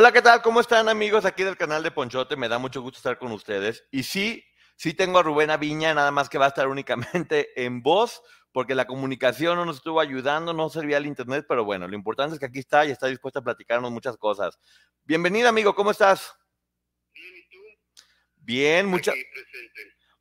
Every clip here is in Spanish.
Hola, ¿qué tal? ¿Cómo están amigos aquí del canal de Ponchote? Me da mucho gusto estar con ustedes. Y sí, sí tengo a Rubén Aviña, nada más que va a estar únicamente en voz, porque la comunicación no nos estuvo ayudando, no servía el internet, pero bueno, lo importante es que aquí está y está dispuesto a platicarnos muchas cosas. Bienvenido, amigo, ¿cómo estás? Bien, ¿y tú? Bien, muchas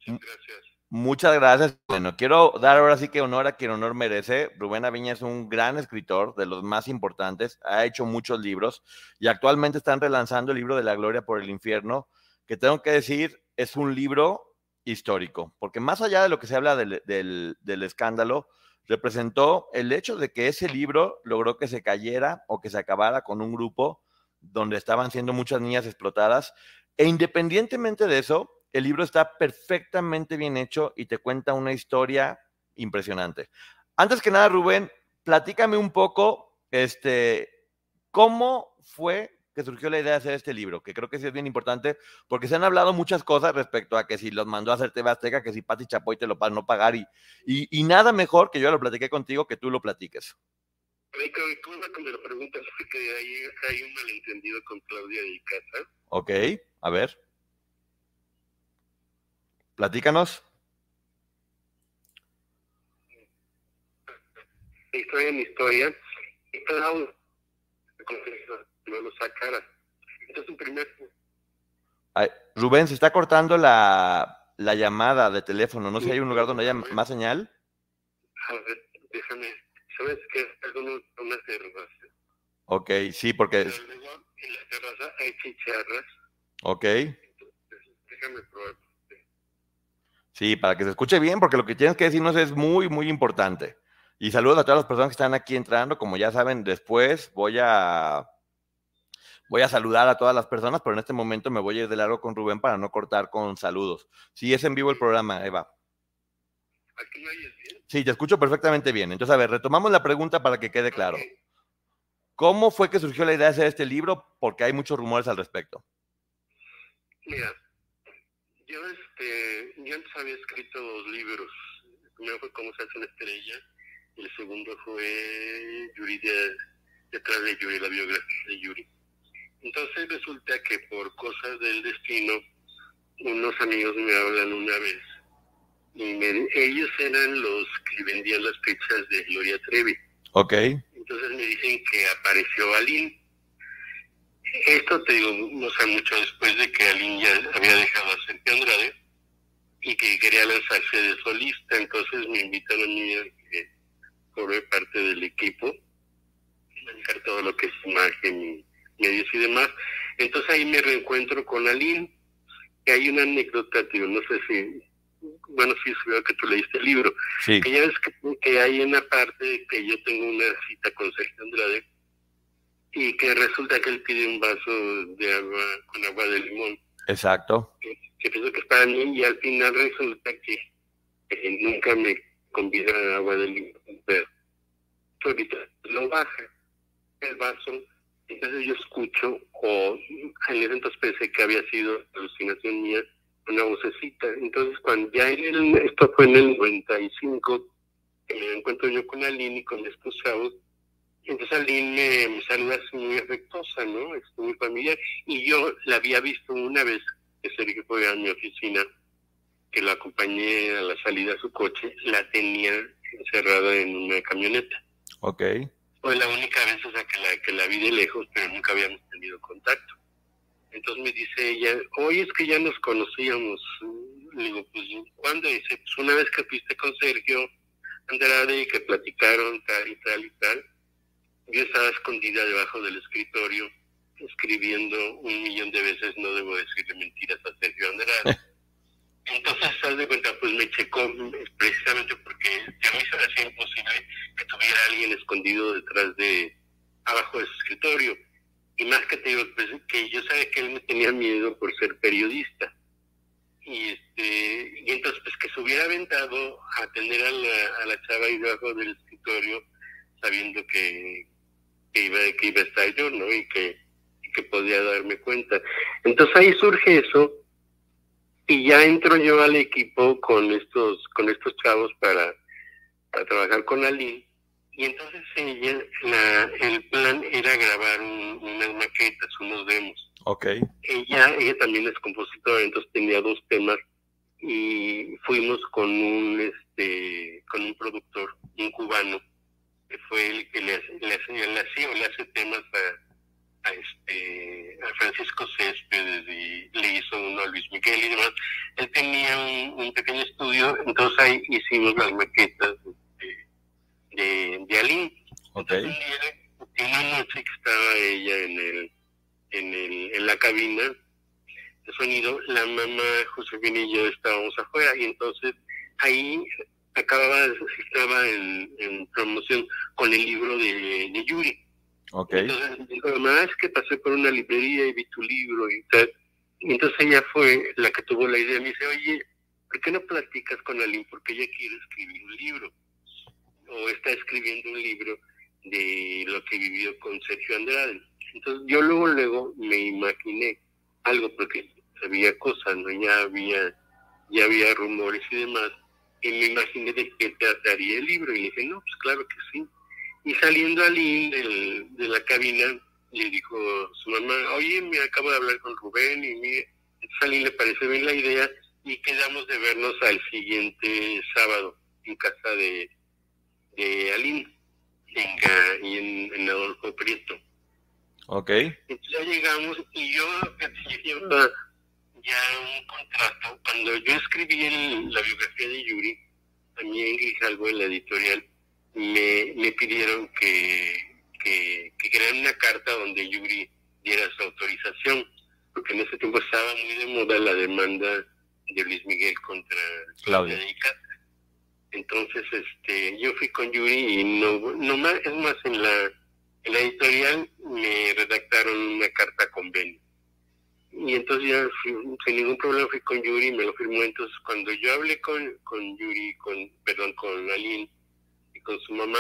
Muchas gracias. Muchas gracias. Bueno, quiero dar ahora sí que honor a quien honor merece. Rubén Aviña es un gran escritor, de los más importantes, ha hecho muchos libros y actualmente están relanzando el libro de la gloria por el infierno, que tengo que decir es un libro histórico, porque más allá de lo que se habla del, del, del escándalo, representó el hecho de que ese libro logró que se cayera o que se acabara con un grupo donde estaban siendo muchas niñas explotadas. E independientemente de eso, el libro está perfectamente bien hecho y te cuenta una historia impresionante. Antes que nada, Rubén, platícame un poco, este, cómo fue que surgió la idea de hacer este libro, que creo que sí es bien importante, porque se han hablado muchas cosas respecto a que si los mandó a hacer TV Azteca, que si Pati Chapoy te lo para no pagar, y, y, y, nada mejor que yo lo platiqué contigo que tú lo platiques. ¿Cómo que me lo preguntas? Porque hay, hay un malentendido con Claudia de casa. Ok, a ver. Platícanos. Historia en historia. Y Claudia no lo sacara. Entonces, primer... Ay, Rubén, se está cortando la, la, llamada de teléfono. No sé si hay un lugar donde haya más señal. A ver, déjame. ¿Sabes qué? Algunos una terraza. Ok, sí, porque... Pero luego en la terraza hay chicharras. Ok. Entonces, déjame probar. Sí, para que se escuche bien, porque lo que tienes que decirnos es muy, muy importante. Y saludos a todas las personas que están aquí entrando. Como ya saben, después voy a voy a saludar a todas las personas, pero en este momento me voy a ir de largo con Rubén para no cortar con saludos. Sí, es en vivo el programa, Eva. ¿Aquí me oyes bien? Sí, te escucho perfectamente bien. Entonces, a ver, retomamos la pregunta para que quede claro. ¿Cómo fue que surgió la idea de hacer este libro? Porque hay muchos rumores al respecto. Mira, yo, este, yo antes había escrito dos libros. El primero fue Cómo se hace una estrella y el segundo fue Yuri de, detrás de Yuri, la biografía de Yuri. Entonces resulta que por cosas del destino, unos amigos me hablan una vez y me- ellos eran los que vendían las pizzas de Gloria Trevi. Ok. Entonces me dicen que apareció Aline. Esto te digo, no sé, mucho después de que Aline ya había dejado a Sergio Andrade y que quería lanzarse de solista. Entonces me invitaron a mí a que formé parte del equipo, manejar todo lo que es imagen y medios y demás. Entonces ahí me reencuentro con Aline. Que hay una anécdota, digo, no sé si, bueno, sí, veo que tú leíste el libro Sí. que ya ves que, que hay una parte que yo tengo una cita con Sergio Andrade y que resulta que él pide un vaso de agua con agua de limón, Exacto. Que, pienso que es para mí y al final resulta que, que nunca me convida agua de limón, pero lo baja el vaso, entonces yo escucho o en ese entonces pensé que había sido alucinación mía una vocecita. Entonces, cuando ya en el, esto fue en el 95, que me encuentro yo con Aline y con mi esposo, entonces Aline me, me saluda así muy afectuosa, ¿no? Es muy familiar. Y yo la había visto una vez que Sergio fue a mi oficina, que la acompañé a la salida a su coche, la tenía encerrada en una camioneta. Ok. Fue la única vez, o sea, que la, que la vi de lejos, pero nunca habíamos tenido contacto. Entonces me dice ella, oye, es que ya nos conocíamos. Le digo, pues, ¿cuándo? dice, pues una vez que fuiste con Sergio Andrade y que platicaron tal y tal y tal, yo estaba escondida debajo del escritorio escribiendo un millón de veces, no debo decirle mentiras a Sergio Andrade. Entonces, haz de cuenta, pues me checó precisamente porque a mí se me hacía imposible que tuviera alguien escondido detrás de, abajo de su escritorio. Y más que te digo, pues, que yo sabía que él me tenía miedo por ser periodista. Y, este, y entonces, pues que se hubiera aventado a atender a la, a la chava ahí debajo del escritorio, sabiendo que, que, iba, que iba a estar yo, ¿no? Y que, que podía darme cuenta. Entonces ahí surge eso y ya entro yo al equipo con estos con estos chavos para, para trabajar con Ali y entonces ella la, el plan era grabar unas maquetas unos demos. Okay ella ella también es compositora entonces tenía dos temas y fuimos con un este con un productor un cubano que fue el que le, le, le, le hacía le hace temas a a, este, a Francisco Céspedes y le hizo uno a Luis Miguel y demás. Él tenía un, pequeño estudio, entonces ahí hicimos las maquetas de, de, de. Okay. una noche que estaba ella en el, en el, en la cabina de sonido, la mamá Josefina y yo estábamos afuera y entonces ahí acababa, estaba en, en promoción con el libro de, de Yuri Okay. Entonces mamá, es que pasé por una librería y vi tu libro y tal. Entonces ella fue la que tuvo la idea. Me dice, oye, ¿por qué no platicas con Aline? Porque ella quiere escribir un libro. O está escribiendo un libro de lo que vivió con Sergio Andrade. Entonces yo luego, luego me imaginé algo, porque había cosas, ¿no? Ya había, ya había rumores y demás. Y me imaginé de qué trataría el libro. Y le dije, no, pues claro que sí. Y saliendo Ali del, de la cabina, le dijo su mamá, oye, me acabo de hablar con Rubén y a le parece bien la idea y quedamos de vernos al siguiente sábado en casa de, de Aline en, y en, en, Adolfo Prieto. Ok. Entonces ya llegamos y yo llevaba ya un contrato. Cuando yo escribí el, la biografía de Yuri, en Grijalvo, en la editorial, me, me pidieron que, que, que crearan una carta donde Yuri diera su autorización, porque en ese tiempo estaba muy de moda la demanda de Luis Miguel contra Claudia Entonces, este, yo fui con Yuri y no, no más, es más, en la, en la editorial me redactaron una carta convenio. Y entonces ya sin ningún problema fui con Yuri, me lo firmó. Entonces, cuando yo hablé con, con Yuri, con, perdón, con Aline, con su mamá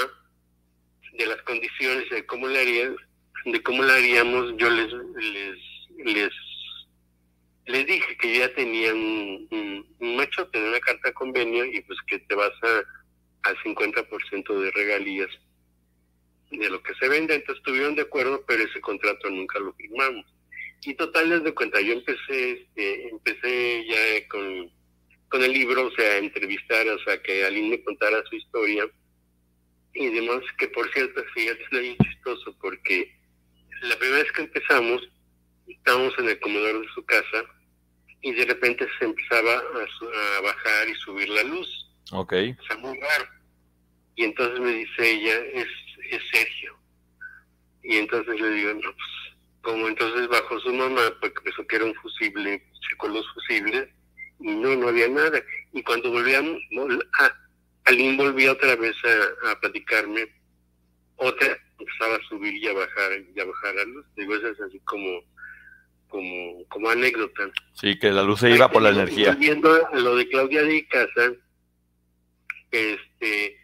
de las condiciones de cómo le harían, de cómo la haríamos, yo les les les les dije que ya tenía un, un, macho, tenía una carta de convenio y pues que te vas a, al 50% de regalías de lo que se vende. Entonces estuvieron de acuerdo, pero ese contrato nunca lo firmamos. Y total, les de cuenta, yo empecé, este, empecé ya con, con el libro, o sea, a entrevistar, o sea, que alguien me contara su historia y demás, que por cierto, fíjate, es muy chistoso porque la primera vez que empezamos, estábamos en el comedor de su casa y de repente se empezaba a, bajar y subir la luz. Ok. O sea, muy raro. Y entonces me dice ella, es, es Sergio. Y entonces le digo, no, pues, como entonces bajó su mamá, porque pensó que era un fusible, checó los fusibles, y no, no había nada. Y cuando volvíamos, no, ah, Alguien volvía otra vez a, platicarme, otra empezaba a subir y a bajar y a bajar la luz. Digo, eso es así como, como, como anécdota. Sí, que la luz se iba por la energía. Viendo lo de Claudia de Casa, este,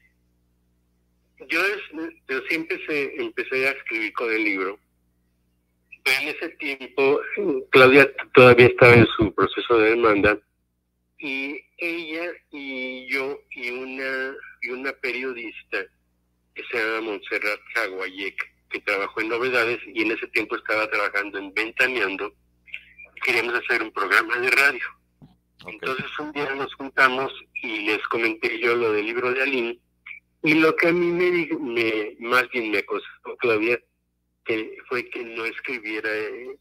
yo, yo siempre empecé, empecé a escribir con el libro, pero en ese tiempo Claudia todavía estaba en su proceso de demanda y ella y yo y una y una periodista que se llama Montserrat Jaguayek, que trabajó en Novedades y en ese tiempo estaba trabajando en Ventaneando, queríamos hacer un programa de radio. Entonces un día nos juntamos y les comenté yo lo del libro de Aline Y lo que a mí me, me más bien me aconsejó Claudia, que fue que no escribiera,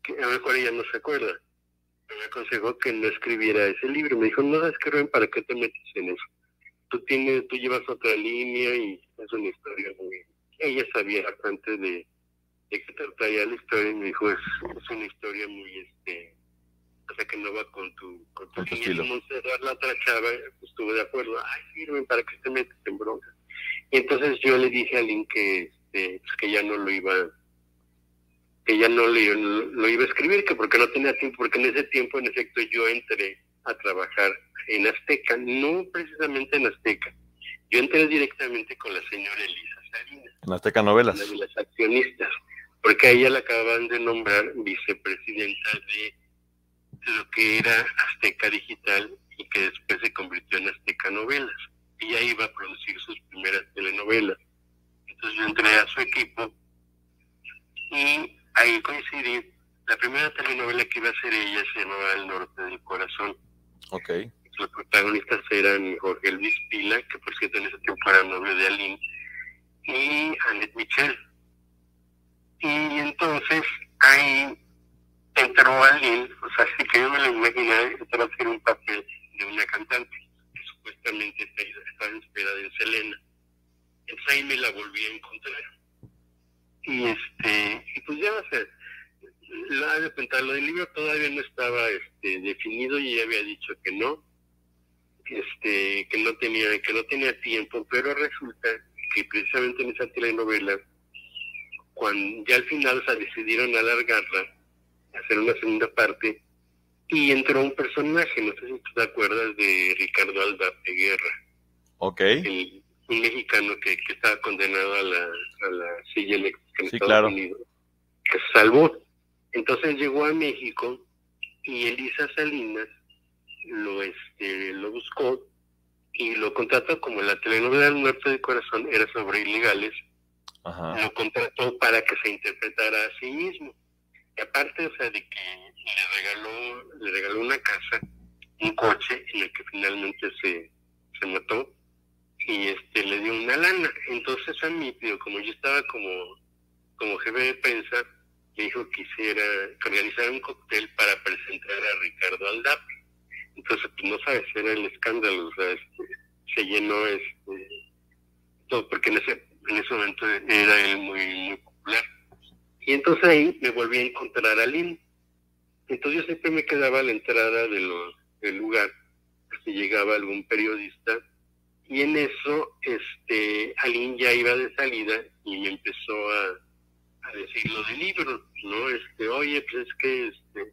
que a lo mejor ella no se acuerda, me aconsejó que no escribiera ese libro. Me dijo, no, es que ¿para qué te metes en eso? Tú tienes, tú llevas otra línea y es una historia muy... Ella sabía antes de, de que traía la historia y me dijo, es, es una historia muy, este, o sea, que no va con tu, con tu, estilo. la otra chava, pues estuve de acuerdo, ay, sirven para que te metes en bronca. Y entonces yo le dije a Lynn que, este, pues que ya no lo iba que ya no lo, lo, iba a escribir, que porque no tenía tiempo, porque en ese tiempo, en efecto, yo entré a trabajar en Azteca, no precisamente en Azteca. Yo entré directamente con la señora Elisa Salinas. En Azteca Novelas. de las accionistas, porque a ella la acaban de nombrar vicepresidenta de lo que era Azteca Digital y que después se convirtió en Azteca Novelas. Ella iba a producir sus primeras telenovelas. Entonces yo entré a su equipo y ahí coincidí. La primera telenovela que iba a hacer ella se llamaba El Norte del Corazón. Ok. Los protagonistas eran Jorge Luis Pila, que por cierto en ese tiempo era novio de Aline, y Annette Michel. Y entonces ahí entró alguien, o sea, así que yo me lo imaginaba, entró a hacer un papel de una cantante que supuestamente estaba inspirada en Selena. Entonces ahí me la volví a encontrar. Y este, y pues ya, o sea, la de cuenta, lo del libro todavía no estaba este, definido y ya había dicho que no, este, que no tenía, que no tenía tiempo, pero resulta que precisamente en esa telenovela, cuando ya al final se decidieron alargarla, hacer una segunda parte, y entró un personaje, no sé si tú te acuerdas de Ricardo Aldape Guerra. Ok. un mexicano que, que estaba condenado a la, a la silla eléctrica en Sí, Estados claro. Unidos, que se salvó. Entonces llegó a México y Elisa Salinas lo este lo buscó y lo contrató como la telenovela del Norte del Corazón era sobre ilegales, Ajá. lo contrató para que se interpretara a sí mismo. Y aparte, o sea, de que le regaló, le regaló una casa, un coche en el que finalmente se, se mató y este le dio una lana. Entonces a mí, como yo estaba como, como jefe de prensa, me dijo que hiciera, que organizara un cóctel para presentar a Ricardo Aldape. Entonces, pues no sabes, era el escándalo, o sea, este, se llenó este, todo, porque en ese, en ese momento era él muy, muy popular. Y entonces ahí me volví a encontrar a Lynn. Entonces yo siempre me quedaba a la entrada de los, del lugar, si llegaba algún periodista, y en eso, este, Aline ya iba de salida y me empezó a decir lo del libro, ¿no? Este, oye, pues es que, este,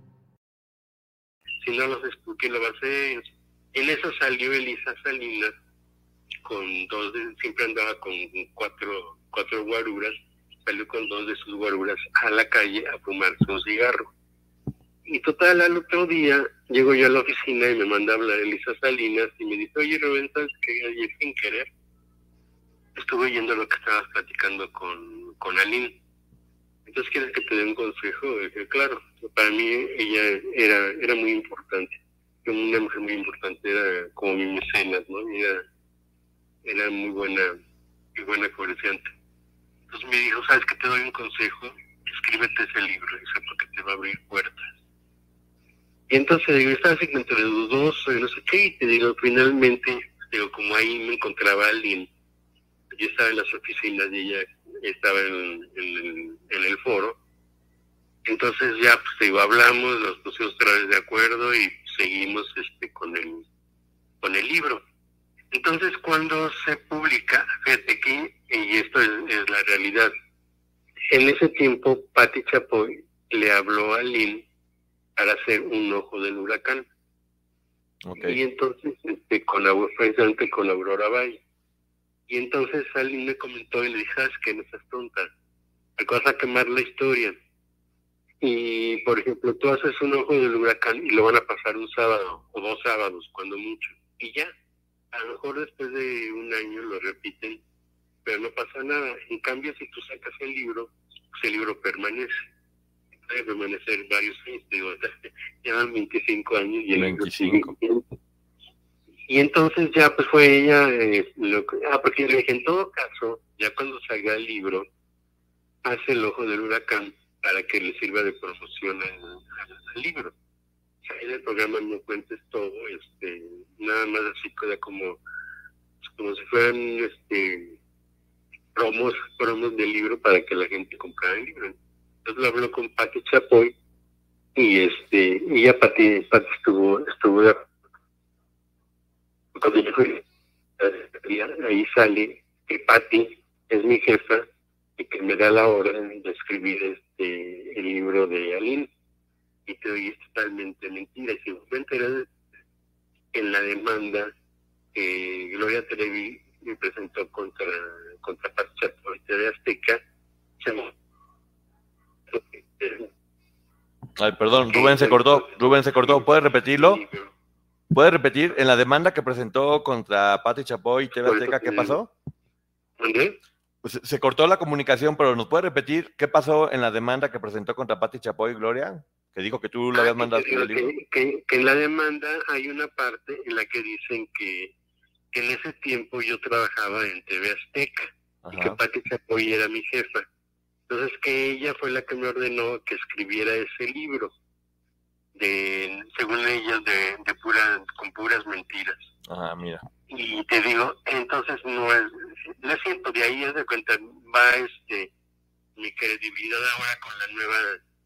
Si no los expliqué lo va a hacer. En eso salió Elisa Salinas con dos, de- siempre andaba con cuatro, cuatro guaruras, salió con dos de sus guaruras a la calle a fumarse un cigarro. Y total, al otro día llego yo a la oficina y me manda a hablar Elisa Salinas y me dice, oye Rubén, ¿sabes qué? Ayer sin querer estuve oyendo lo que estabas platicando con, con Aline. Entonces, ¿quieres que te dé un consejo? Claro, para mí ella era, era muy importante. Una mujer muy importante, era como mi mecenas, ¿no? Era, era muy buena, muy buena comerciante. Entonces me dijo, ¿sabes qué? Te doy un consejo, escríbete ese libro, dice, porque te va a abrir puertas. Y entonces digo, estaba así entre dudoso y no sé qué, y te digo, finalmente, digo, como ahí me encontraba alguien, yo estaba en las oficinas y ella estaba en, en el- en el foro, entonces ya, pues digo, hablamos, nos pusimos otra vez de acuerdo y seguimos este con el, con el libro. Entonces, cuando se publica, fíjate que, y esto es, es la realidad, en ese tiempo, Patti Chapoy le habló a Lynn para hacer un ojo del huracán. Y entonces, este, colaboró, precisamente con Aurora Valle. Y entonces alguien me comentó y le dije, ¿sabes que No estás tonta. Te vas a quemar la historia. Y, por ejemplo, tú haces un ojo del huracán y lo van a pasar un sábado o dos sábados, cuando mucho. Y ya, a lo mejor después de un año lo repiten, pero no pasa nada. En cambio, si tú sacas el libro, pues el libro permanece. Puede permanecer varios años, digo, llevan 25 años y el 25. Y entonces ya pues fue ella, eh, lo que, ah, porque le dije, en todo caso, ya cuando salga el libro, hace el ojo del huracán para que le sirva de promoción al, libro. O sea, en el programa no cuentes todo, este, nada más así queda como, como si fueran este promos, promos del libro para que la gente comprara el libro. Entonces lo habló con Pati Chapoy y este, y ya Pati, Pati estuvo, estuvo de cuando yo fui ahí sale que Pati es mi jefa y que me da la orden de escribir este el libro de Aline. Y te doy es totalmente mentira. Y si me enteré en la demanda que Gloria Trevi me presentó contra contra Chapoy de Azteca Ay, perdón, Rubén se cortó, Rubén se cortó, ¿puedes repetirlo? ¿Puedes repetir en la demanda que presentó contra Pati Chapoy y TV Azteca qué pasó? ¿Dónde? Pues, se cortó la comunicación, pero ¿nos puede repetir qué pasó en la demanda que presentó contra Pati Chapoy y Gloria? Que dijo que tú le habías Ah, mandado que, el libro. que, que- que en la demanda hay una parte en la que dicen que, en ese tiempo yo trabajaba en TV Azteca y que. Pati Chapoy era mi jefa. Entonces que ella fue la que me ordenó que escribiera ese libro, de según ella, de, de pura, con puras mentiras. Mira. Y te digo, entonces no es, no es cierto, de ahí es de cuenta, va este mi credibilidad ahora con la nueva,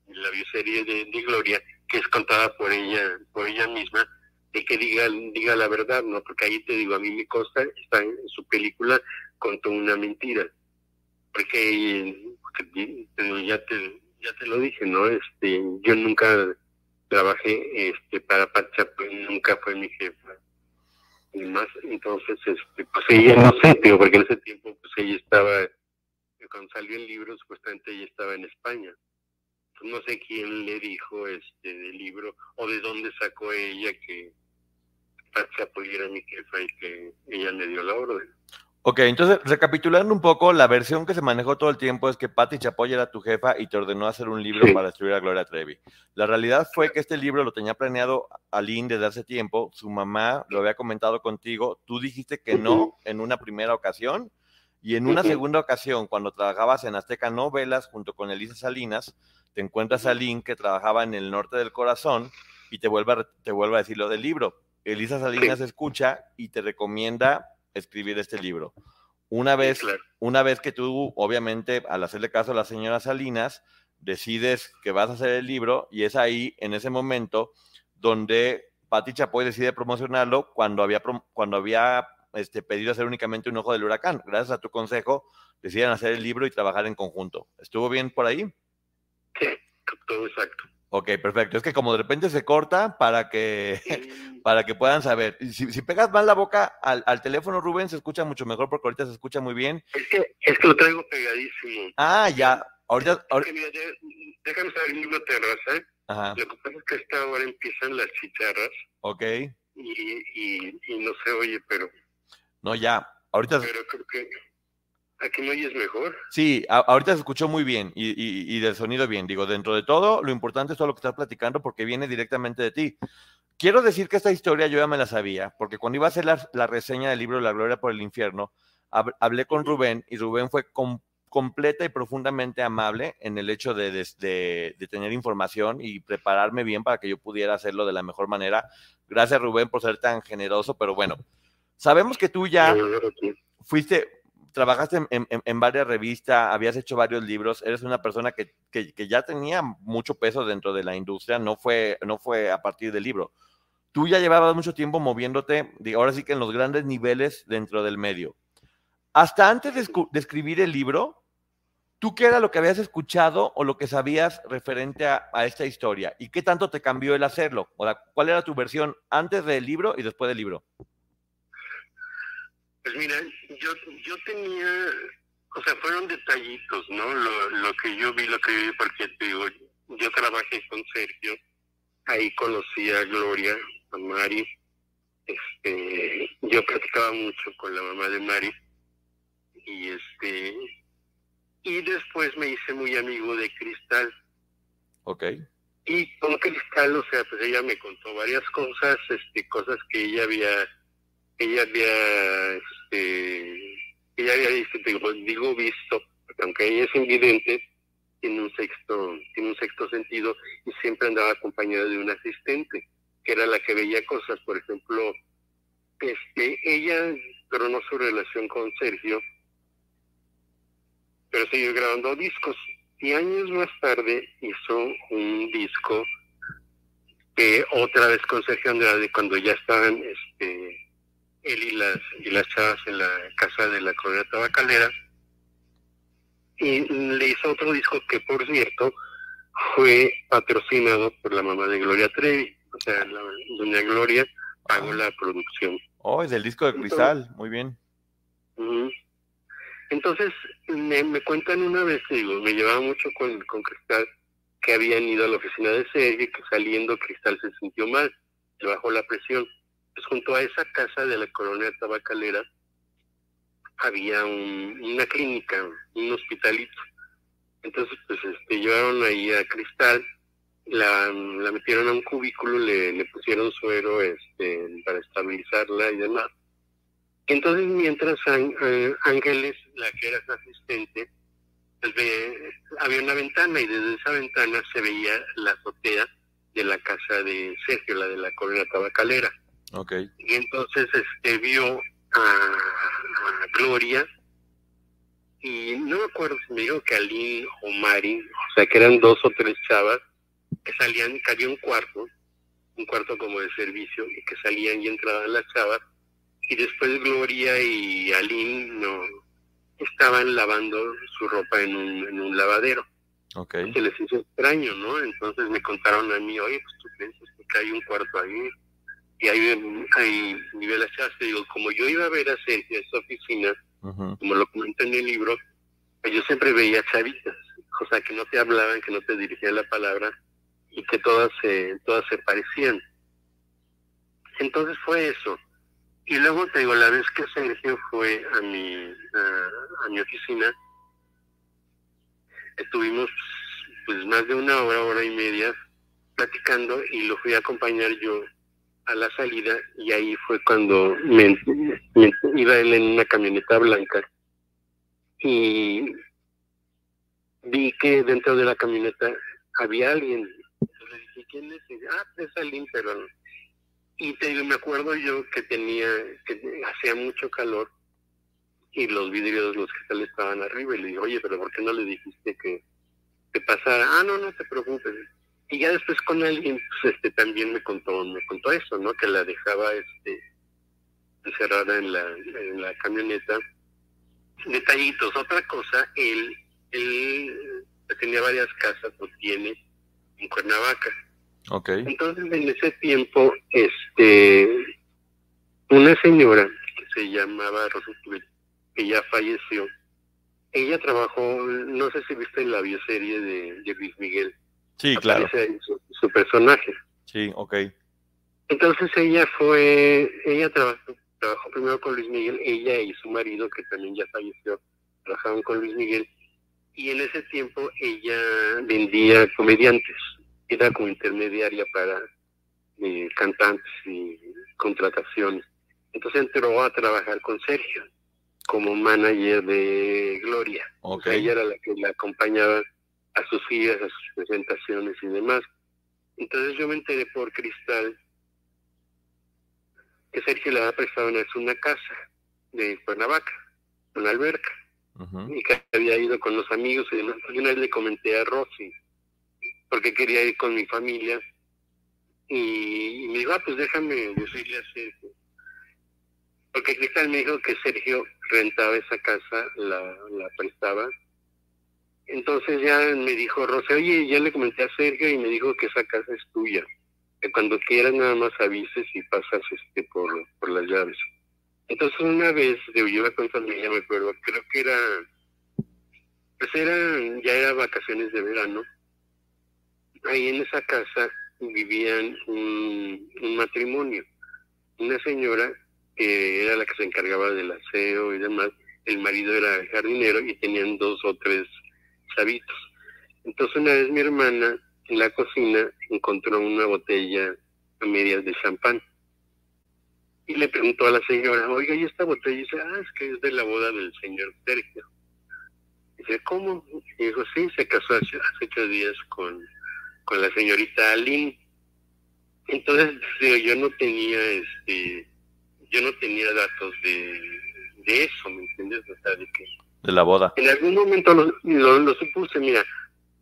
la bioserie de, de Gloria, que es contada por ella, por ella misma, de que diga, diga la verdad, ¿no? Porque ahí te digo, a mí me consta, está en su película, contó una mentira. Porque, porque ya te, ya te lo dije, ¿no? Este, yo nunca trabajé este para Pacha, pues nunca fue mi jefa y más. Entonces este pues ella no sé tío porque en ese tiempo pues ella estaba cuando salió el libro supuestamente ella estaba en España. Pues, no sé quién le dijo este del libro o de dónde sacó ella que Pacha apoyara a mi jefa y que ella le dio la orden Ok, entonces, recapitulando un poco, la versión que se manejó todo el tiempo es que Patti Chapoy era tu jefa y te ordenó hacer un libro Sí. para destruir a Gloria Trevi. La realidad fue que este libro lo tenía planeado Aline desde hace tiempo, su mamá lo había comentado contigo, tú dijiste que no en una primera ocasión y en una segunda ocasión, cuando trabajabas en Azteca Novelas junto con Elisa Salinas, te encuentras a Aline que trabajaba en el norte del corazón y te vuelve te vuelve a decir lo del libro. Elisa Salinas escucha y te recomienda escribir este libro. Una vez, claro. una vez que tú, obviamente, al hacerle caso a la señora Salinas, decides que vas a hacer el libro y es ahí, en ese momento, donde Pati Chapoy decide promocionarlo cuando había, cuando había este, pedido hacer únicamente un ojo del huracán. Gracias a tu consejo, deciden hacer el libro y trabajar en conjunto. ¿Estuvo bien por ahí? sí todo exacto Ok, perfecto. Es que como de repente se corta para que, para que puedan saber. Si, si pegas más la boca al, al teléfono, Rubén, se escucha mucho mejor porque ahorita se escucha muy bien. es que es que lo traigo pegadísimo Ah, ya. Ahorita, Es ahorita- que mira, ya- déjame salir terraza Ajá, lo que pasa es que esta hora empiezan las chicharras ok. y, y, y no se oye pero No, ya. Ahorita, pero creo que aquí me oyes mejor sí, a- ahorita se escuchó muy bien y, y, y del sonido bien. Digo, dentro de todo, lo importante es todo lo que estás platicando porque viene directamente de ti. Quiero decir que esta historia yo ya me la sabía, porque cuando iba a hacer la, la reseña del libro La Gloria por el Infierno, hab- hablé con Rubén y Rubén fue com- completa y profundamente amable en el hecho de, de- de- de tener información y prepararme bien para que yo pudiera hacerlo de la mejor manera. Gracias Rubén por ser tan generoso, pero bueno, sabemos que tú ya fuiste, trabajaste en, varias revistas, habías hecho varios libros, eres una persona que, que- ya tenía mucho peso dentro de la industria, no fue, no fue a partir del libro. Tú ya llevabas mucho tiempo moviéndote, ahora sí que en los grandes niveles dentro del medio. Hasta antes de, escribir el libro, ¿tú qué era lo que habías escuchado o lo que sabías referente a, a esta historia? ¿Y qué tanto te cambió el hacerlo? O la- ¿Cuál era tu versión antes del libro y después del libro? Pues mira, yo, yo tenía, o sea, fueron detallitos, ¿no? Lo, lo que yo vi, lo que vi, porque te digo, yo trabajé con Sergio, ahí conocí a Gloria, a Mari, este, yo platicaba mucho con la mamá de Mari, y este, y después me hice muy amigo de Cristal. Ok. Y con Cristal, o sea, pues ella me contó varias cosas, este, cosas que ella había, ella había, este, ella había visto, digo, digo visto, porque aunque ella es invidente, tiene un sexto, tiene un sexto sentido y siempre andaba acompañada de un asistente, que era la que veía cosas, por ejemplo, este, ella no su relación con Sergio, pero siguió grabando discos. Y años más tarde hizo un disco que otra vez con Sergio Andrade cuando ya estaban este él y las y las chavas en la casa de la colonia tabacalera. Y le hizo otro disco que por cierto fue patrocinado por la mamá de Gloria Trevi. O sea la, doña Gloria pagó la producción. Oh es del disco de cristal muy bien. entonces me, me cuentan una vez digo me llevaba mucho con, con Cristal que habían ido a la oficina de Sergio que saliendo Cristal se sintió mal le bajó la presión pues junto a esa casa de la colonia tabacalera había una clínica, un hospitalito. Entonces, pues este, llevaron ahí a Cristal, la, metieron a un cubículo, le, le pusieron suero este, para estabilizarla y demás. Entonces, mientras Ángeles, la que era su asistente, pues había una ventana y desde esa ventana se veía la azotea de la casa de Sergio, la de la colonia tabacalera. Okay. Y entonces este, vio a, Gloria y no me acuerdo si me dijo que Aline o Mari, o sea que eran dos o tres chavas que salían, que había un cuarto, un cuarto como de servicio y que salían y entraban las chavas y después Gloria y Aline no estaban lavando su ropa en un, en un lavadero. Okay. Se les hizo extraño, ¿no? Entonces me contaron a mí, oye, pues tú piensas que hay un cuarto ahí y ahí, ahí nivel te digo, como yo iba a ver a Sergio en su oficina, como lo comenté en el libro, pues yo siempre veía chavitas, o sea, que no te hablaban, que no te dirigían la palabra y que todas se, todas se parecían. Entonces fue eso. Y luego te digo, la vez que Sergio fue a mi, a, a mi oficina, estuvimos pues más de una hora, hora y media platicando y lo fui a acompañar yo a la salida y ahí fue cuando me, iba él en una camioneta blanca y vi que dentro de la camioneta había alguien. le dije, ¿quién es? ah, es alguien, pero... Y te me acuerdo yo que tenía, que hacía mucho calor y los vidrios, los cristales estaban arriba y le dije, oye, pero ¿por qué no le dijiste que te pasara? Ah, no, no te preocupes y ya después con alguien pues, este también me contó me contó eso no que la dejaba este encerrada en la en la camioneta. Detallitos otra cosa él él tenía varias casas o tiene en Cuernavaca. Okay entonces en ese tiempo este una señora que se llamaba Rosa que ya falleció ella trabajó no sé si viste la bioserie de, de Luis Miguel Sí, claro. Su, personaje. Sí, ok. Entonces ella fue, ella trabajó, trabajó primero con Luis Miguel, ella y su marido, que también ya falleció, trabajaban con Luis Miguel, y en ese tiempo ella vendía comediantes, era como intermediaria para eh, cantantes y contrataciones. Entonces entró a trabajar con Sergio como manager de Gloria. Okay. ella era la que la acompañaba a sus giras, a sus presentaciones y demás. Entonces yo me enteré por Cristal que Sergio le había prestado una, una casa de Cuernavaca, una alberca, y que había ido con los amigos y demás. Y una vez le comenté a Rosy, porque quería ir con mi familia, y, me dijo, ah, pues déjame decirle a Sergio. Porque Cristal me dijo que Sergio rentaba esa casa, la, la prestaba, entonces ya me dijo Rosa, oye, ya le comenté a Sergio y me dijo que esa casa es tuya. Que cuando quieras nada más avises y pasas este por, por las llaves. Entonces una vez, yo iba con familia, me acuerdo, creo que era, pues era, ya era vacaciones de verano. Ahí en esa casa vivían un matrimonio. Una señora que era la que se encargaba del aseo y demás, el marido era jardinero y tenían dos o tres chavitos. Entonces una vez mi hermana en la cocina encontró una botella a medias de champán y le preguntó a la señora, oiga, ¿y esta botella? Y dice, ah, es que es de la boda del señor Sergio. Dice, ¿cómo? Y dijo, sí, se casó hace, ocho días con, con la señorita Aline. Entonces, yo no tenía, este, yo no tenía datos de, de eso, ¿me entiendes? O sea, de que... De la boda. En algún momento lo, lo, supuse, mira,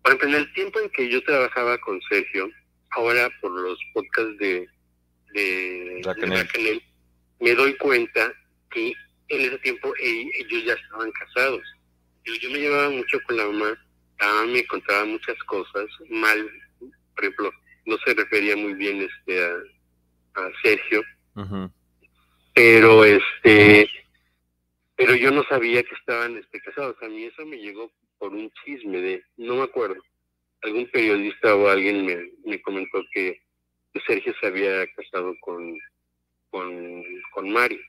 por ejemplo, en el tiempo en que yo trabajaba con Sergio, ahora por los podcasts de, de, de me doy cuenta que en ese tiempo ellos ya estaban casados. Yo, me llevaba mucho con la mamá, la mamá me contaba muchas cosas mal, por ejemplo, no se refería muy bien este a, Sergio, pero este pero yo no sabía que estaban este, casados. A mí eso me llegó por un chisme de, no me acuerdo, algún periodista o alguien me, me comentó que Sergio se había casado con con, con Mari.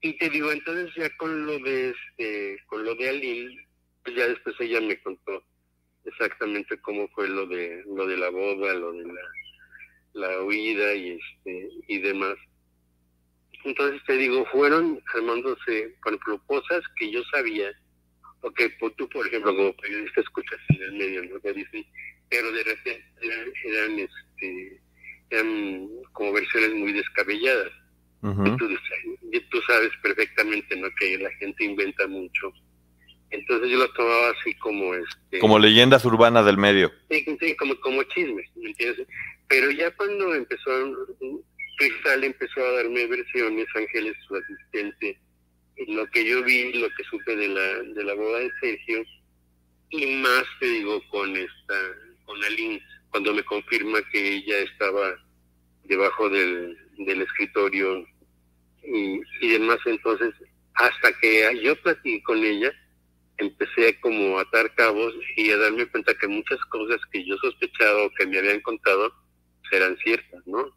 Y te digo, entonces ya con lo de este, con lo de Aline, pues ya después ella me contó exactamente cómo fue lo de lo de la boda, lo de la, la huida y este y demás. Entonces te digo, fueron armándose, por ejemplo, cosas que yo sabía, o que tú, por ejemplo, como periodista escuchas en el medio, ¿no? Que dicen, pero de repente eran, eran este, eran como versiones muy descabelladas. y tú, sabes perfectamente ¿no? que la gente inventa mucho. Entonces yo lo tomaba así como... este Como leyendas urbanas del medio. Sí, como, como chismes, ¿me entiendes? Pero ya cuando empezó, Cristal empezó a darme versiones, Ángeles, su asistente, lo que yo vi, lo que supe de la, de la boda de Sergio, y más te digo con esta, con Aline, cuando me confirma que ella estaba debajo del, del escritorio y, y, demás. Entonces, hasta que yo platiqué con ella, empecé como a atar cabos y a darme cuenta que muchas cosas que yo sospechaba o que me habían contado eran ciertas, ¿no?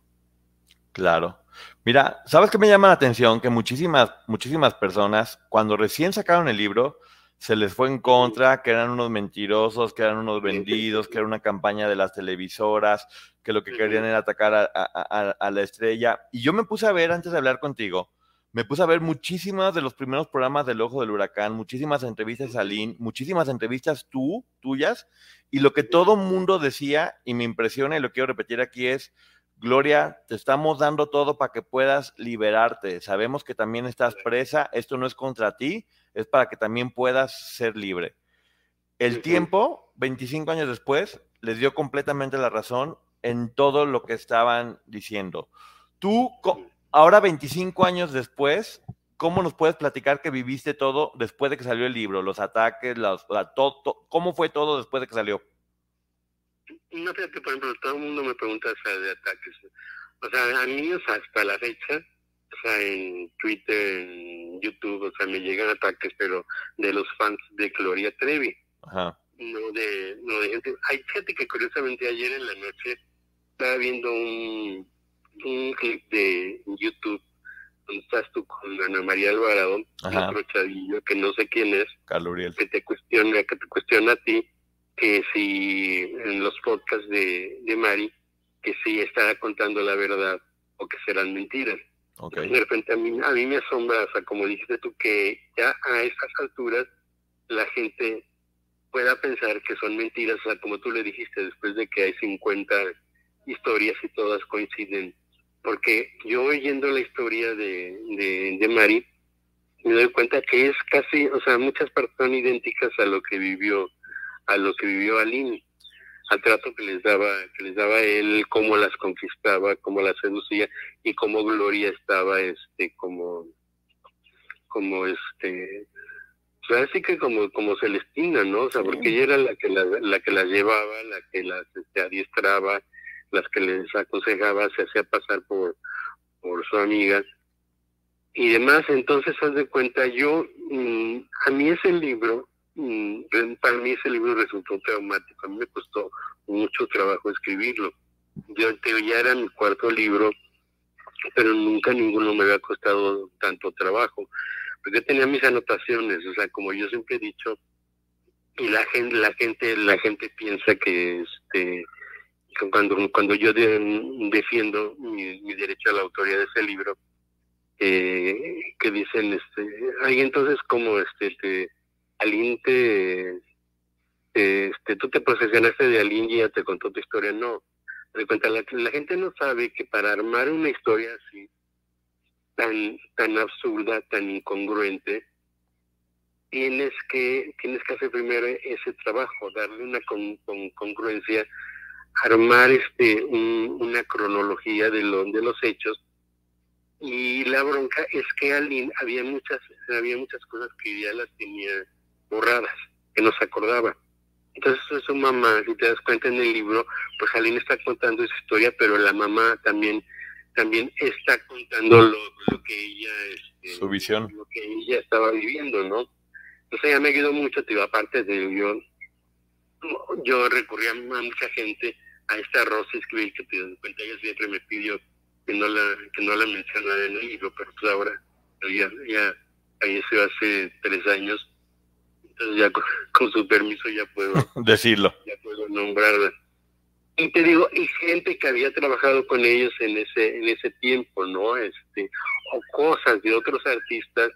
Claro. Mira, ¿sabes qué me llama la atención? Que muchísimas, muchísimas personas, cuando recién sacaron el libro, se les fue en contra, que eran unos mentirosos, que eran unos vendidos, que era una campaña de las televisoras, que lo que querían era atacar a, la estrella. Y yo me puse a ver, antes de hablar contigo, me puse a ver muchísimas de los primeros programas del Ojo del Huracán, muchísimas entrevistas a Lynn, muchísimas entrevistas tú, tuyas, y lo que todo mundo decía, y me impresiona y lo quiero repetir aquí es, Gloria, te estamos dando todo para que puedas liberarte. Sabemos que también estás presa, esto no es contra ti, es para que también puedas ser libre. El tiempo, 25 años después, les dio completamente la razón en todo lo que estaban diciendo. Tú, ahora 25 años después, ¿cómo nos puedes platicar que viviste todo después de que salió el libro? Los ataques, los, todo, ¿cómo fue todo después de que salió? No, fíjate, por ejemplo, todo el mundo me pregunta de ataques. O sea, a mí, hasta la fecha, o sea, en Twitter, en YouTube, o sea, me llegan ataques, pero de los fans de Gloria Trevi. Ajá. No de, no de gente. Hay gente que curiosamente ayer en la noche estaba viendo un, un clip de YouTube donde estás tú con Ana María Alvarado, otro chavillo que no sé quién es, que te cuestiona, que te cuestiona a ti que si en los podcasts de, de Mari, que si está contando la verdad o que serán mentiras. De repente a mí, a mí me asombra, o sea, como dijiste tú, que ya a estas alturas la gente pueda pensar que son mentiras, o sea, como tú le dijiste, después de que hay 50 historias y todas coinciden. Porque yo oyendo la historia de, de, de Mari, me doy cuenta que es casi, o sea, muchas partes son idénticas a lo que vivió a lo que vivió Aline, al trato que les daba, que les daba él, cómo las conquistaba, cómo las seducía y cómo Gloria estaba, este, como, como este, pues así que como, como Celestina, ¿no? O sea, porque ella era la que la, la que las llevaba, la que las este, adiestraba, las que les aconsejaba, se hacía pasar por, por su amiga. y demás. Entonces, haz de cuenta, yo, mm, a mí ese libro, para mí ese libro resultó traumático. A mí me costó mucho trabajo escribirlo. Yo ya era mi cuarto libro, pero nunca ninguno me había costado tanto trabajo. Porque tenía mis anotaciones, o sea, como yo siempre he dicho, y la gente, la gente, la gente piensa que este cuando cuando yo defiendo mi, mi derecho a la autoría de ese libro, eh, que dicen, este, ay, entonces como este, te, Aline te, este, tú te procesionaste de Aline y ya te contó tu historia, no. De cuenta, la, gente no sabe que para armar una historia así, tan, tan absurda, tan incongruente, tienes que, tienes que hacer primero ese trabajo, darle una con, congruencia, armar este una cronología de, lo, de los hechos y la bronca es que Aline había muchas, había muchas cosas que ya las tenía borradas, que no se acordaba. Entonces su mamá, si te das cuenta en el libro, pues Aline está contando esa historia, pero la mamá también, también está contando lo, que ella, este, su visión, lo que ella estaba viviendo, ¿no? Entonces ella me ayudó mucho, te aparte de yo, yo recurría a mucha gente, a esta Rosy Esquivel, que te das cuenta, ella siempre me pidió que no la que no la menciona en el libro, pero pues ahora ya, ya falleció hace tres años, entonces ya con, su permiso ya puedo decirlo, ya puedo nombrarla. Y te digo, hay gente que había trabajado con ellos en ese en ese tiempo, ¿no? Este o cosas de otros artistas,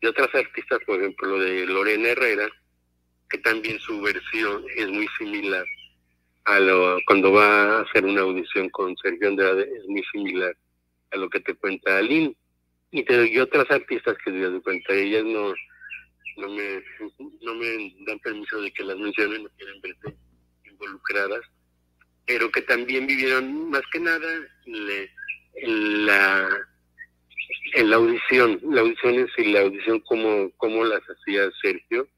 de otras artistas, por ejemplo, lo de Lorena Herrera, que también su versión es muy similar a lo, cuando va a hacer una audición con Sergio Andrade es muy similar a lo que te cuenta Aline. Y, te, doy otras artistas que te doy cuenta, ellas no, no, me, no me dan permiso de que las mencionen, no quieren verse involucradas, pero que también vivieron más que nada en la la audición, la audición es y la audición como, como las hacía Sergio,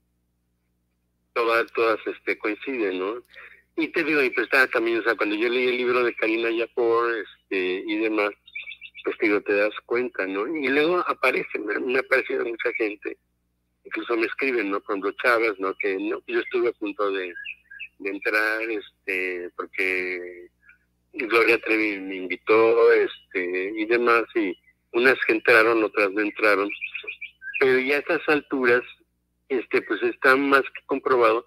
todas, todas este coinciden, ¿no? Y te digo, y pues estaba también, o sea, cuando yo leí el libro de Karina Yapor este, y demás, pues digo, te das cuenta, ¿no? Y luego aparecen, me, ha aparecido mucha gente, incluso me escriben, ¿no? Cuando Chávez, ¿no? Que no, yo estuve a punto de, entrar, este, porque Gloria Trevi me invitó, este, y demás, y unas que entraron, otras no entraron, pero ya a estas alturas, este, pues está más que comprobado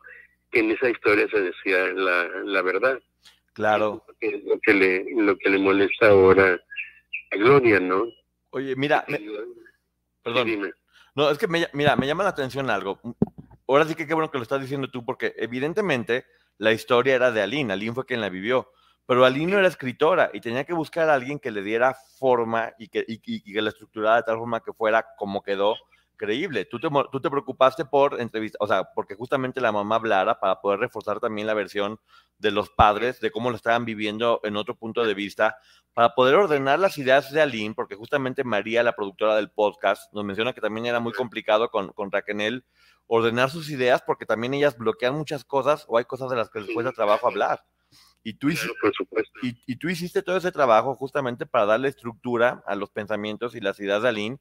que en esa historia se decía la, la verdad. Claro. Es lo que le, lo que le molesta ahora a Gloria, ¿no? Oye, mira, perdón. No, es que me, mira, me llama la atención algo. Ahora sí que qué bueno que lo estás diciendo tú, porque evidentemente la historia era de Aline, Aline fue quien la vivió, pero Aline no era escritora y tenía que buscar a alguien que le diera forma y que, y que la estructurara de tal forma que fuera como quedó creíble. Tú te, tú te preocupaste por entrevistar, o sea, porque justamente la mamá hablara para poder reforzar también la versión de los padres, de cómo lo estaban viviendo en otro punto de vista, para poder ordenar las ideas de Aline, porque justamente María, la productora del podcast, nos menciona que también era muy complicado con, con Raquel ordenar sus ideas, porque también ellas bloquean muchas cosas o hay cosas de las que les cuesta trabajo hablar. Y tú, hiciste, y, y, tú hiciste todo ese trabajo justamente para darle estructura a los pensamientos y las ideas de Aline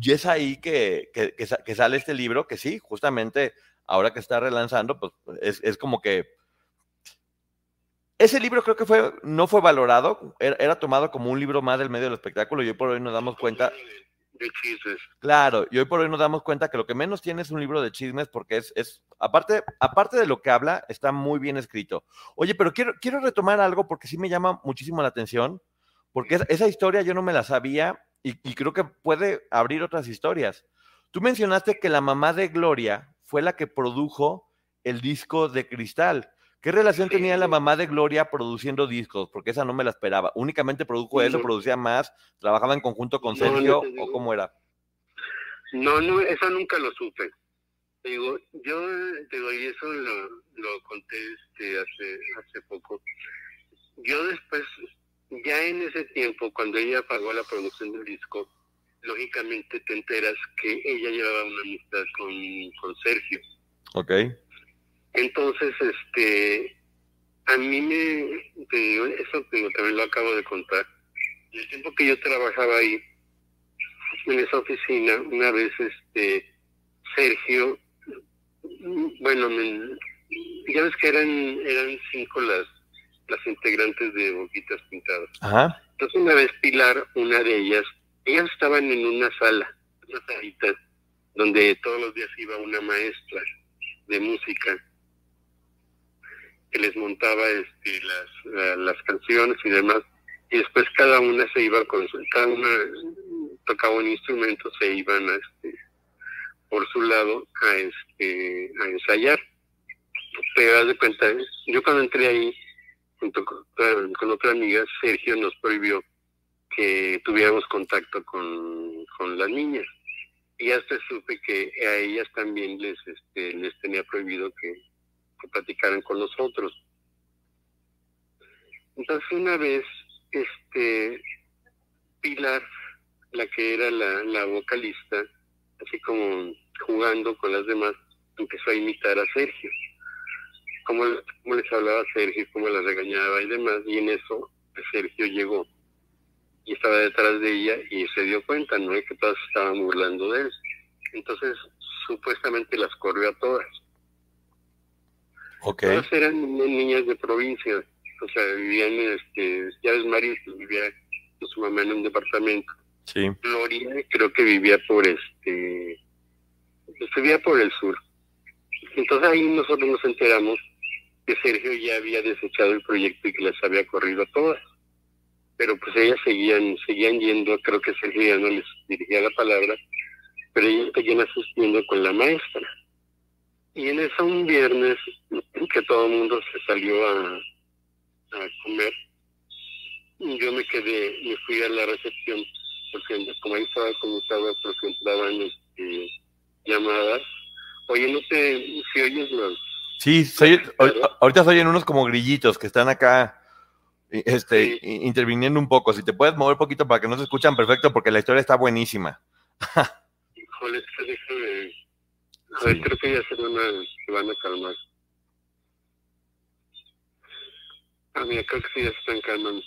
y es ahí que, que, sale este libro, que sí, justamente ahora que está relanzando, pues es, es, como que... Ese libro creo que fue, no fue valorado, era, tomado como un libro más del medio del espectáculo y hoy por hoy nos damos cuenta... De chismes. Claro, y hoy por hoy nos damos cuenta que lo que menos tiene es un libro de chismes porque es, es aparte, aparte de lo que habla, está muy bien escrito. Oye, pero quiero, quiero retomar algo porque sí me llama muchísimo la atención, porque esa historia yo no me la sabía y, creo que puede abrir otras historias. Tú mencionaste que la mamá de Gloria fue la que produjo el disco de Cristal. ¿Qué relación tenía la mamá de Gloria produciendo discos? Porque esa no me la esperaba. ¿Únicamente produjo eso, producía más, trabajaba en conjunto con Sergio o cómo era? No, no, eso nunca lo supe. Digo, yo digo, y eso lo, lo conté este, hace, hace poco. Yo después ya en ese tiempo, cuando ella pagó la producción del disco, lógicamente te enteras que ella llevaba una amistad con, con Sergio. Ok. Entonces, este, a mí me, te digo, eso te digo, también lo acabo de contar. En el tiempo que yo trabajaba ahí, en esa oficina, una vez este Sergio, bueno, ya ves que eran, eran cinco las, las integrantes de Boquitas Pintadas. Ajá. Entonces una vez Pilar, una de ellas, ellas estaban en una sala, una salita, donde todos los días iba una maestra de música que les montaba este, las, las canciones y demás y después cada una se iba con su, cada una tocaba un instrumento, se iban a este, por su lado a este a ensayar. Pero de cuenta, yo cuando entré ahí, junto con, con, otra amiga, Sergio nos prohibió que tuviéramos contacto con, con las niñas. Y hasta supe que a ellas también les, este, les tenía prohibido que, que platicaran con nosotros. Entonces una vez este Pilar, la que era la, la vocalista, así como jugando con las demás, empezó a imitar a Sergio. Cómo, cómo les hablaba Sergio, cómo las regañaba y demás, y en eso Sergio llegó y estaba detrás de ella y se dio cuenta, ¿no? Que todas estaban burlando de él. Entonces, supuestamente las corrió a todas. Okay. Todas eran niñas de provincia, o sea, vivían, este, ya ves, Mario pues, vivía con su mamá en un departamento. Sí. Gloria creo que vivía por este, pues, vivía por el sur. Entonces ahí nosotros nos enteramos que Sergio ya había desechado el proyecto y que las había corrido todas. Pero pues ellas seguían, seguían yendo, creo que Sergio ya no les dirigía la palabra, pero ellas seguían asistiendo con la maestra. Y en eso un viernes que todo el mundo se salió a, comer. Yo me quedé, me fui a la recepción, porque como ahí estaba conmutado, porque entraban este, llamadas. Oye, no sé si oyes los... Sí, soy, ahorita se oyen unos como grillitos que están acá este, sí. interviniendo un poco. Si te puedes mover un poquito para que no se escuchan perfecto, porque la historia está buenísima. Híjole, déjame... A ver, sí. creo que ya se van a, se van a calmar. Ah, mira, creo que sí ya se están calmando.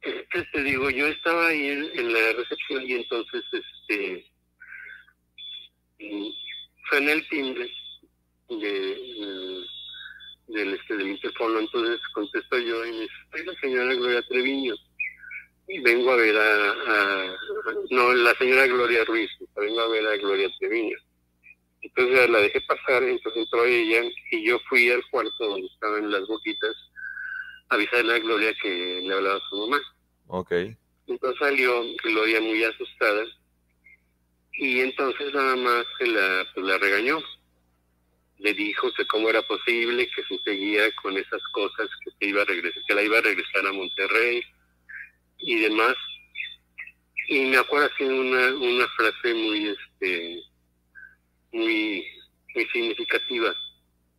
¿Qué te digo? Yo estaba ahí en, en la recepción y entonces, este, fue en el timbre de, del, este, del interfono, entonces contesto yo y me dice, soy la señora Gloria Treviño y vengo a ver a, a, no, la señora Gloria Ruiz, vengo a ver a Gloria Treviño. Entonces la dejé pasar, entonces entró ella y yo fui al cuarto donde estaban las boquitas avisarle a Gloria que le hablaba a su mamá. Ok. Entonces salió Gloria muy asustada y entonces nada más se la, pues, la regañó. Le dijo que cómo era posible que se seguía con esas cosas, que se iba a regresar, que la iba a regresar a Monterrey y demás. Y me acuerdo así una, una frase muy, este, muy, muy significativa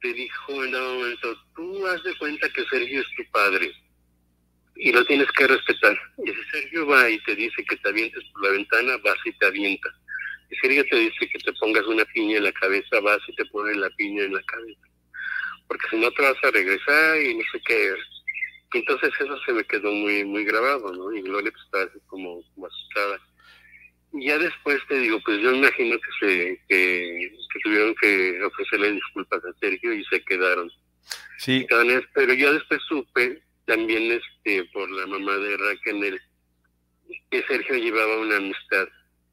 te dijo en algún momento, tú haz de cuenta que Sergio es tu padre y lo tienes que respetar. Y si Sergio va y te dice que te avientes por la ventana, vas y te avienta. Sergio te dice que te pongas una piña en la cabeza, vas y te pones la piña en la cabeza. Porque si no te vas a regresar y no sé qué. Entonces eso se me quedó muy muy grabado, ¿no? Y Gloria pues, estaba así como, como asustada. Y ya después te digo, pues yo imagino que se que, que tuvieron que ofrecerle disculpas a Sergio y se quedaron. Sí. Pero yo después supe también este por la mamá de Raquel que Sergio llevaba una amistad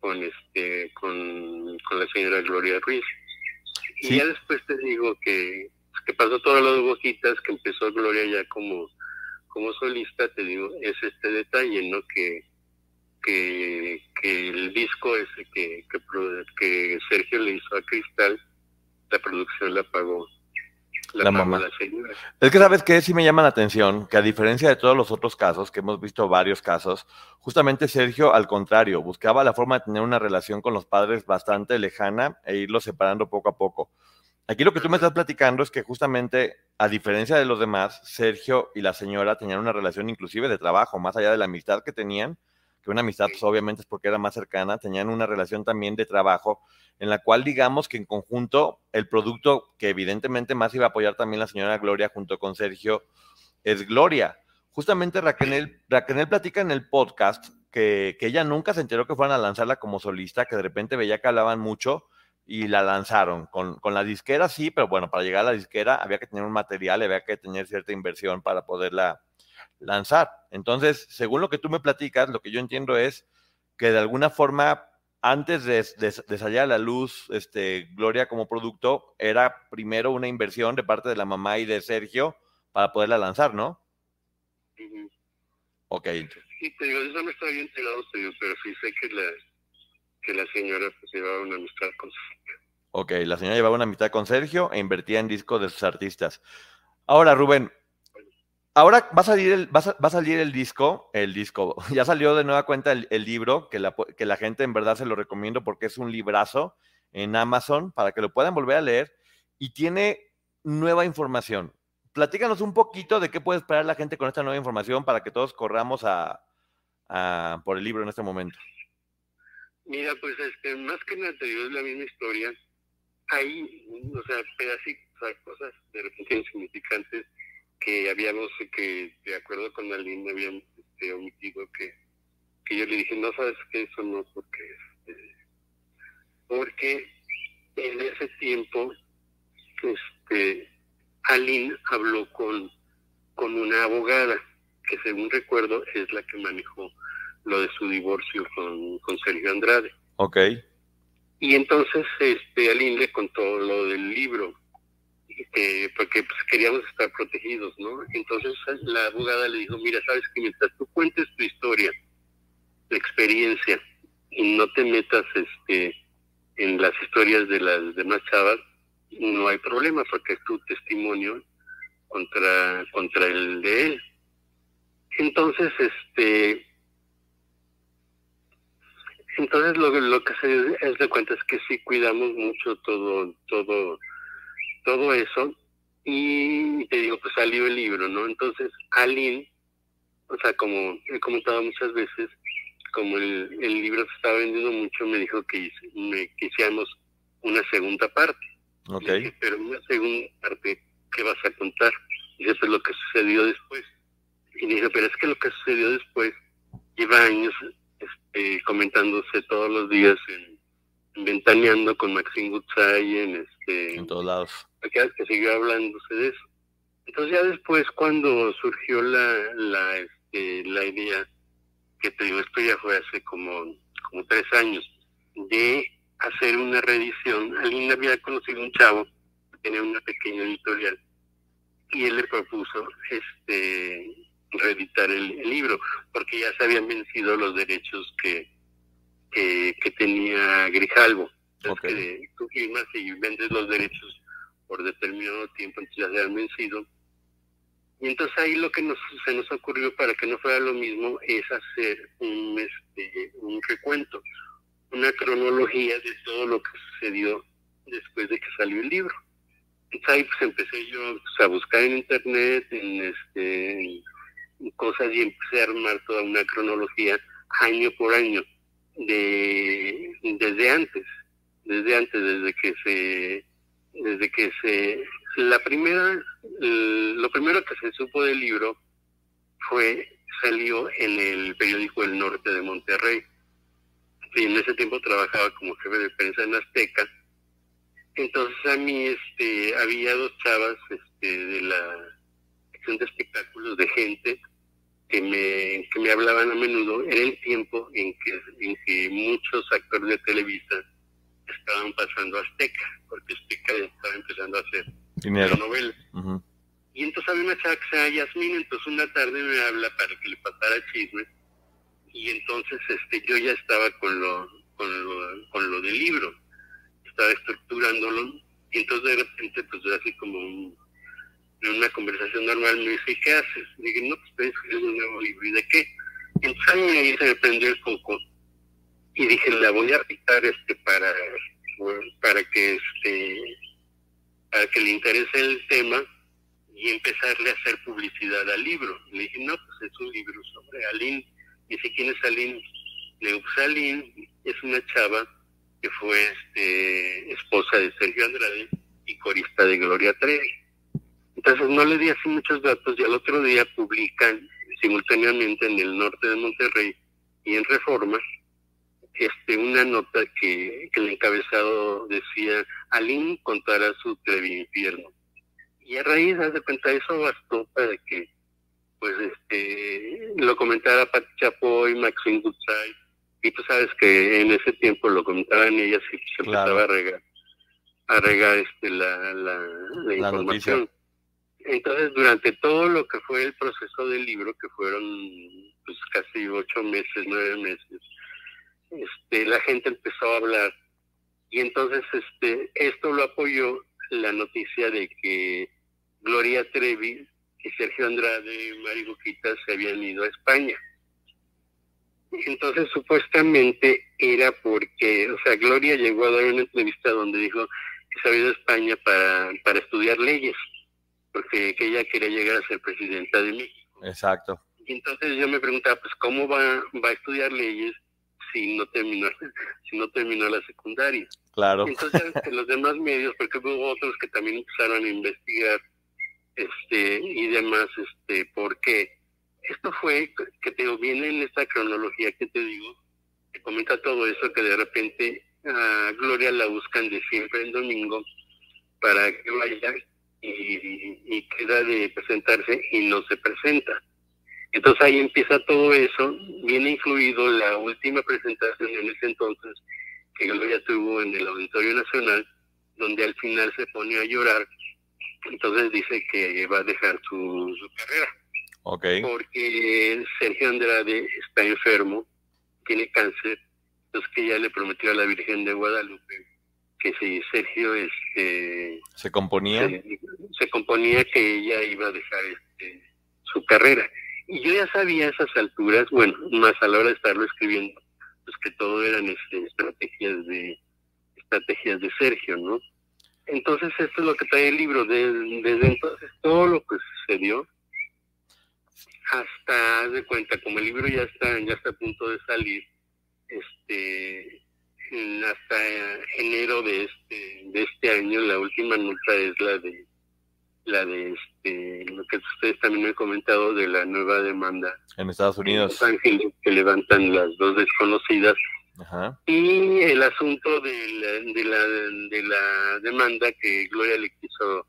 con este con, con la señora Gloria Ruiz. Y Sí. ya después te digo que, que pasó lo de Boquitas, que empezó Gloria ya como, como solista, te digo, es este detalle, ¿no? Que, que, que el disco ese que, que, que Sergio le hizo a Cristal, la producción la pagó La mamá. Es que sabes que sí me llama la atención que a diferencia de todos los otros casos, que hemos visto varios casos, justamente Sergio, al contrario, buscaba la forma de tener una relación con los padres bastante lejana e irlos separando poco a poco. Aquí lo que tú me estás platicando es que justamente, a diferencia de los demás, Sergio y la señora tenían una relación inclusive de trabajo, más allá de la amistad que tenían, que una amistad pues, obviamente es porque era más cercana, tenían una relación también de trabajo en la cual digamos que en conjunto el producto que evidentemente más iba a apoyar también la señora Gloria junto con Sergio es Gloria. Justamente Raquel, Raquel platica en el podcast que, que, ella nunca se enteró que fueran a lanzarla como solista, que de repente veía que hablaban mucho y la lanzaron. Con, con la disquera sí, pero bueno, para llegar a la disquera había que tener un material, había que tener cierta inversión para poderla lanzar. Entonces, según lo que tú me platicas, lo que yo entiendo es que de alguna forma, antes de, de, salir a la luz este, Gloria como producto, era primero una inversión de parte de la mamá y de Sergio para poderla lanzar, ¿no? Ok. Sí, te digo, eso no está bien enterado, pero sí sé que la, que la señora pues, llevaba una amistad con Sergio. Ok, la señora llevaba una amistad con Sergio e invertía en discos de sus artistas. Ahora, Rubén, ahora va a salir el, va a, salir el disco, el disco, ya salió de nueva cuenta el, libro, que la, que la gente en verdad se lo recomiendo porque es un librazo en Amazon para que lo puedan volver a leer y tiene nueva información. Platícanos un poquito de qué puede esperar la gente con esta nueva información para que todos corramos a, por el libro en este momento. Mira, pues este, más que nada te digo, es la misma historia. Hay, o sea, pedacitos, o cosas de repente insignificantes que habíamos, que de acuerdo con Aline habíamos este, omitido que, que yo le dije, no sabes que eso no, porque, este, porque en ese tiempo, este, Aline habló con, con una abogada, que según recuerdo es la que manejó lo de su divorcio con, con Sergio Andrade. Ok. Y entonces este Aline le contó lo del libro, eh, porque pues, queríamos estar protegidos, ¿no? Entonces la abogada le dijo, mira, sabes que mientras tú cuentes tu historia, tu experiencia, y no te metas este en las historias de las demás chavas, no hay problema, porque es tu testimonio contra, contra el de él. Entonces, este, entonces lo, lo que se es cuenta es que sí cuidamos mucho todo, todo, todo eso. Y te digo, pues salió el libro, ¿no? Entonces, Aline, o sea, como he comentado muchas veces, como el, el libro se estaba vendiendo mucho, me dijo que, me, que hiciéramos una segunda parte. Ok. pero una segunda parte, ¿qué vas a contar? Y eso es lo que sucedió después. Y dije, pero es que lo que sucedió después lleva años este, comentándose todos los días en, Ventaneando con Maxine Goodsay en este en todos lados que, que siguió hablándose de eso entonces ya después cuando surgió la la este, la idea que te digo esto ya fue hace como como tres años de hacer una reedición alguien había conocido un chavo que tenía una pequeña editorial y él le propuso este reeditar el, libro, porque ya se habían vencido los derechos que, que, tenía Grijalvo. Entonces, tú firmas y vendes los derechos por determinado tiempo, entonces ya se han vencido. Y entonces ahí lo que nos, se nos ocurrió para que no fuera lo mismo es hacer un, este, un recuento, una cronología de todo lo que sucedió después de que salió el libro. Entonces ahí pues empecé yo pues, a buscar en internet, en este cosas y empecé a armar toda una cronología año por año de desde antes desde antes desde que se desde que se la primera lo primero que se supo del libro fue salió en el periódico El Norte de Monterrey. Y en ese tiempo trabajaba como jefe de prensa en Azteca. Entonces a mí este había dos chavas este de la sección de espectáculos de gente que me, que me hablaban a menudo. Era el tiempo en que, en que muchos actores de Televisa estaban pasando a Azteca, porque Azteca estaba empezando a hacer novelas. Y entonces había una chava que se llama Yasmín, entonces una tarde me habla para que le pasara chisme, y entonces este yo ya estaba con lo, con lo, con lo del libro, estaba estructurándolo, y entonces de repente pues así como un en una conversación normal me dice, ¿qué haces? Le dije, no, pues estoy escribiendo un nuevo libro. ¿Y de qué? Entonces ahí se me prendió el foco y dije, la voy a picar este para, para que este para que le interese el tema y empezarle a hacer publicidad al libro. Le dije, no, pues es un libro sobre Aline. Dice, ¿quién es Aline? Le digo, pues es una chava que fue este, esposa de Sergio Andrade y corista de Gloria Trevi entonces no le di así muchos datos y al otro día publican simultáneamente en el norte de Monterrey y en Reforma, este, una nota que, que el encabezado decía, Aline contará su infierno. Y a raíz, de cuenta, eso bastó para que, pues, este, lo comentara Pati Chapoy, Maxine Goodside, y tú sabes que en ese tiempo lo comentaban ellas y se empezaba a regar, a regar este, la, la, información. Entonces, durante todo lo que fue el proceso del libro, que fueron pues casi ocho meses, nueve meses, este, la gente empezó a hablar y entonces este, esto lo apoyó la noticia de que Gloria Trevi y Sergio Andrade y Mari se habían ido a España. Entonces supuestamente era porque, o sea, Gloria llegó a dar una entrevista donde dijo que se había ido a España para, para estudiar leyes, porque que ella quería llegar a ser presidenta de México. Exacto. Y entonces yo me preguntaba, pues, ¿cómo va, va a estudiar leyes si no terminó, si no terminó la secundaria? Claro. Entonces, en los demás medios, porque hubo otros que también empezaron a investigar este y demás, este, ¿por qué? Esto fue, que te viene en esta cronología que te digo, que comenta todo eso, que de repente a Gloria la buscan de siempre en domingo para que vaya y, y queda de presentarse y no se presenta. Entonces ahí empieza todo eso, viene incluido la última presentación en ese entonces que Gloria tuvo en el Auditorio Nacional, donde al final se pone a llorar, entonces dice que va a dejar su, carrera. Okay. Porque Sergio Andrade está enfermo, tiene cáncer, entonces que ya le prometió a la Virgen de Guadalupe que si Sergio este se componía se, componía que ella iba a dejar este, su carrera y yo ya sabía a esas alturas bueno más a la hora de estarlo escribiendo pues que todo eran este, estrategias de estrategias de Sergio, ¿no? Entonces esto es lo que trae el libro, desde entonces todo lo que sucedió hasta de cuenta, como el libro ya está, ya está a punto de salir, este hasta enero de este, de este año, la última nota es la de la de este, lo que ustedes también me han comentado de la nueva demanda en Estados Unidos. En Los Ángeles, que levantan las dos desconocidas. Y el asunto de la, de, la, de la demanda que Gloria le quiso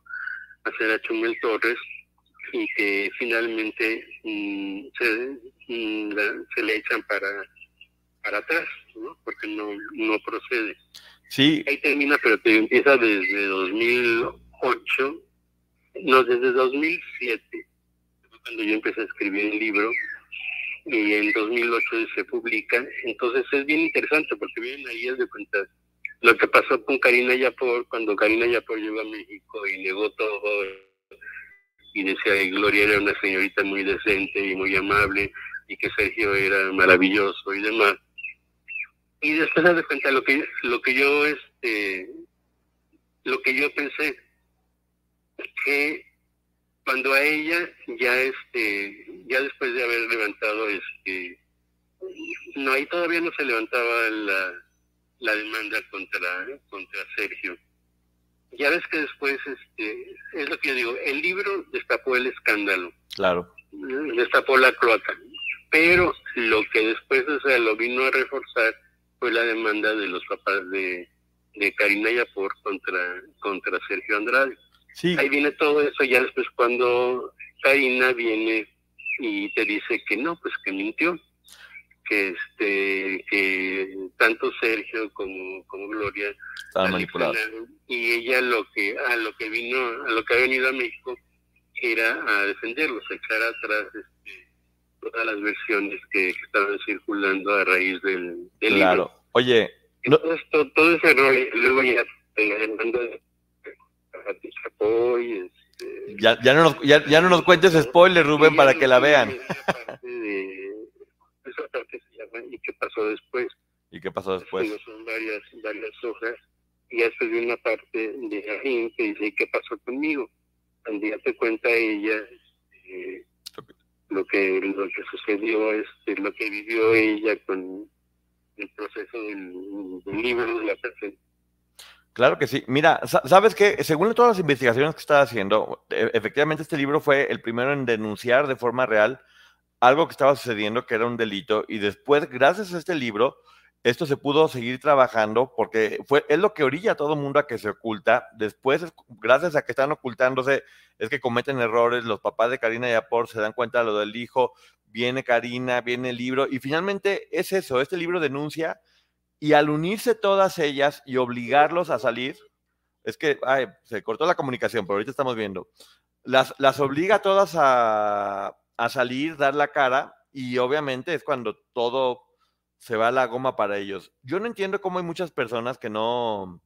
hacer a Chumel Torres y que finalmente mm, se, mm, se le echan para, para atrás, ¿no? porque no, no procede. Sí. Ahí termina, pero te empieza desde 2008 no, desde 2007, cuando yo empecé a escribir el libro, y en 2008 se publica. Entonces es bien interesante porque vienen ahí de cuenta lo que pasó con Karina Yapor cuando Karina Yapor llegó a México y negó todo y decía que Gloria era una señorita muy decente y muy amable y que Sergio era maravilloso y demás. Y después de cuenta lo que lo que yo este lo que yo pensé que cuando a ella ya este ya después de haber levantado este no ahí todavía no se levantaba la, la demanda contra contra Sergio. Ya ves que después este es lo que yo digo el libro destapó el escándalo. Claro. Destapó la cloaca. Pero lo que después o sea lo vino a reforzar fue la demanda de los papás de de Karina Yapor contra contra Sergio Andrade Ahí viene todo eso, ya después cuando Karina viene y te dice que no, pues que mintió, que este que tanto Sergio como, como Gloria estaban manipulados. y ella lo que a lo que vino a lo que ha venido a México era a defenderlos, a echar atrás este, todas las versiones que, estaban circulando a raíz del, del claro. Oye, Entonces, todo, ese rol, luego ya eh, este, ya, ya, no nos, ya, ya no nos cuentes spoilers, Rubén, para que la vean. esa parte se llama ¿Y qué pasó después? ¿Y qué pasó después? Son varias, varias hojas. Y después de una parte de Ajín que dice, ¿qué pasó conmigo? Donde ya te cuenta ella este, lo que lo que sucedió, este, lo que vivió ella con el proceso del, del libro de la persona Claro que sí. Mira, sabes que según todas las investigaciones que estaba haciendo, e, efectivamente este libro fue el primero en denunciar de forma real algo que estaba sucediendo que era un delito y después, gracias a este libro, esto se pudo seguir trabajando porque fue, es lo que orilla a todo el mundo a que se oculta. Después, gracias a que están ocultándose, es que cometen errores. Los papás de Karina y Apor se dan cuenta de lo del hijo. Viene Karina, viene el libro. Y finalmente es eso, este libro denuncia. Y al unirse todas ellas y obligarlos a salir, es que ay, se cortó la comunicación, pero ahorita estamos viendo. Las, las obliga a todas a, a salir, dar la cara. Y obviamente es cuando todo se va la goma para ellos. Yo no entiendo cómo hay muchas personas que no,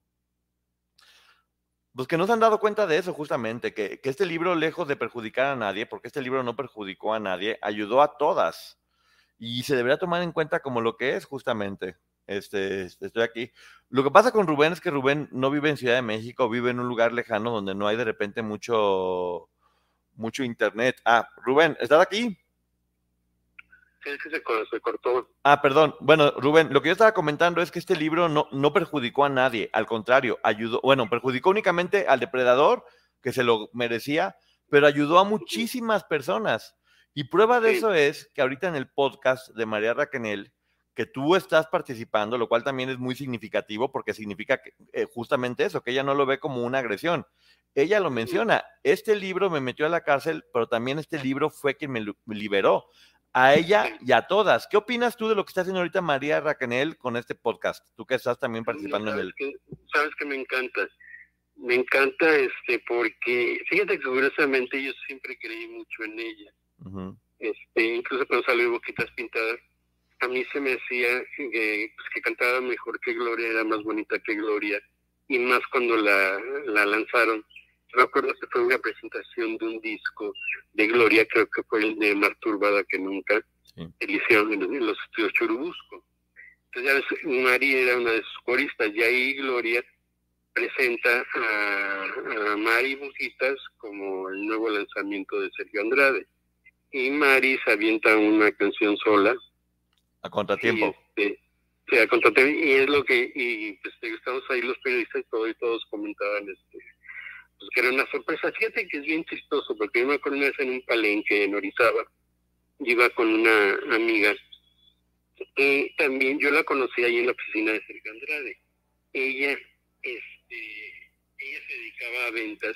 pues que no se han dado cuenta de eso justamente, que, este libro, lejos de perjudicar a nadie, porque este libro no perjudicó a nadie, ayudó a todas. Y se debería tomar en cuenta como lo que es justamente. Este, estoy aquí. Lo que pasa con Rubén es que Rubén no vive en Ciudad de México, vive en un lugar lejano donde no hay de repente mucho, mucho internet. Ah, Rubén, ¿estás aquí? Sí, es que se, cortó. Ah, perdón. Bueno, Rubén, lo que yo estaba comentando es que este libro no, no perjudicó a nadie, al contrario, ayudó, bueno, perjudicó únicamente al depredador, que se lo merecía, pero ayudó a muchísimas personas. Y prueba de eso es que ahorita en el podcast de María Raquenel, que tú estás participando, lo cual también es muy significativo porque significa que, eh, justamente eso, que ella no lo ve como una agresión. Ella lo menciona, este libro me metió a la cárcel, pero también este libro fue quien me liberó a ella y a todas. ¿Qué opinas tú de lo que está haciendo ahorita María Raquenel con este podcast? Tú que estás también participando en él. sabes que me encanta. Me encanta este porque, fíjate que curiosamente yo siempre creí mucho en ella. este Incluso cuando salió Boquitas Pintadas, a mí se me decía que, pues, que cantaba mejor que Gloria, era más bonita que Gloria, y más cuando la, la lanzaron me acuerdo que fue una presentación de un disco de Gloria, creo que fue el de Más Turbada que Nunca, sí. hicieron en, los estudios Churubusco. Entonces ya ves, Mari era una de sus coristas, y ahí Gloria presenta a, Mari Bujitas como el nuevo lanzamiento de Sergio Andrade. Y Mari se avienta una canción sola. A contratiempo. Este, a contratiempo. Y es lo que, y pues estamos ahí los periodistas y, todo, y todos comentaban este pues que era una sorpresa. Fíjate que es bien chistoso, porque yo me acuerdo una vez en un palenque en Orizaba, iba con una amiga, y también yo la conocí ahí en la oficina de Sergio Andrade. Ella, este, ella se dedicaba a ventas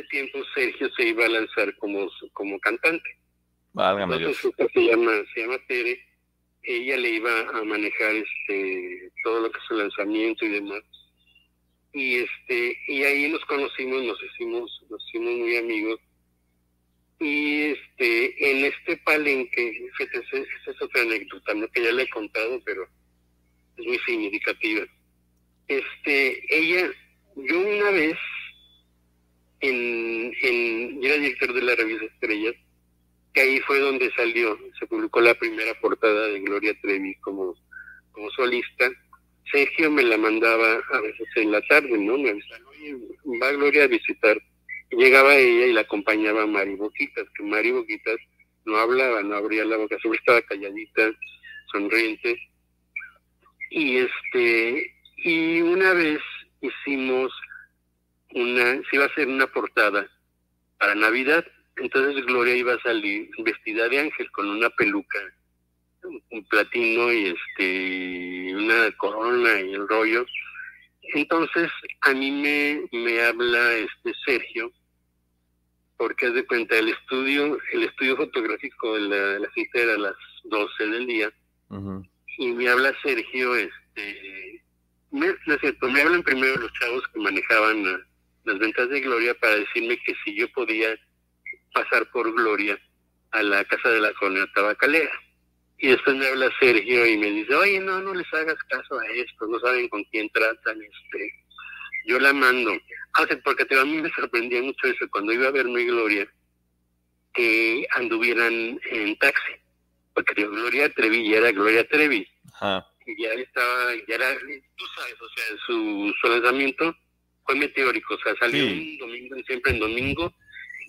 ese tiempo Sergio se iba a lanzar como, como cantante. Válgame Entonces, se llama, se llama Tere, ella le iba a manejar este todo lo que es el lanzamiento y demás. Y este, y ahí nos conocimos, nos hicimos, nos hicimos muy amigos. Y este, en este palenque, esa es otra anécdota, ¿no? que ya le he contado, pero es muy significativa. Este, ella, yo una vez en, en, yo era director de la revista Estrellas, que ahí fue donde salió, se publicó la primera portada de Gloria Trevi como, como solista. Sergio me la mandaba a veces en la tarde, ¿no? Me avisaba, oye, va Gloria a visitar. llegaba ella y la acompañaba Mari Boquitas, que Mari Boquitas no hablaba, no abría la boca, siempre estaba calladita, sonriente. Y este, y una vez hicimos una, se iba a hacer una portada para Navidad, entonces Gloria iba a salir vestida de ángel con una peluca, un platino y este una corona y el rollo. Entonces a mí me, me habla este Sergio, porque es de cuenta el estudio, el estudio fotográfico de la, la cita era a las 12 del día, y me habla Sergio, este, me, no es cierto, me hablan primero los chavos que manejaban las ventas de Gloria para decirme que si yo podía pasar por Gloria a la casa de la colonia tabacalera. Y después me habla Sergio y me dice, oye, no, no les hagas caso a esto, no saben con quién tratan, este, yo la mando. Ah, porque a mí me sorprendía mucho eso, cuando iba a verme Gloria, que anduvieran en taxi, porque Gloria Trevi ya era Gloria Trevi. Y ya estaba, ya era, tú sabes, o sea, su, su lanzamiento fue meteórico, o sea, salió un domingo, siempre en domingo,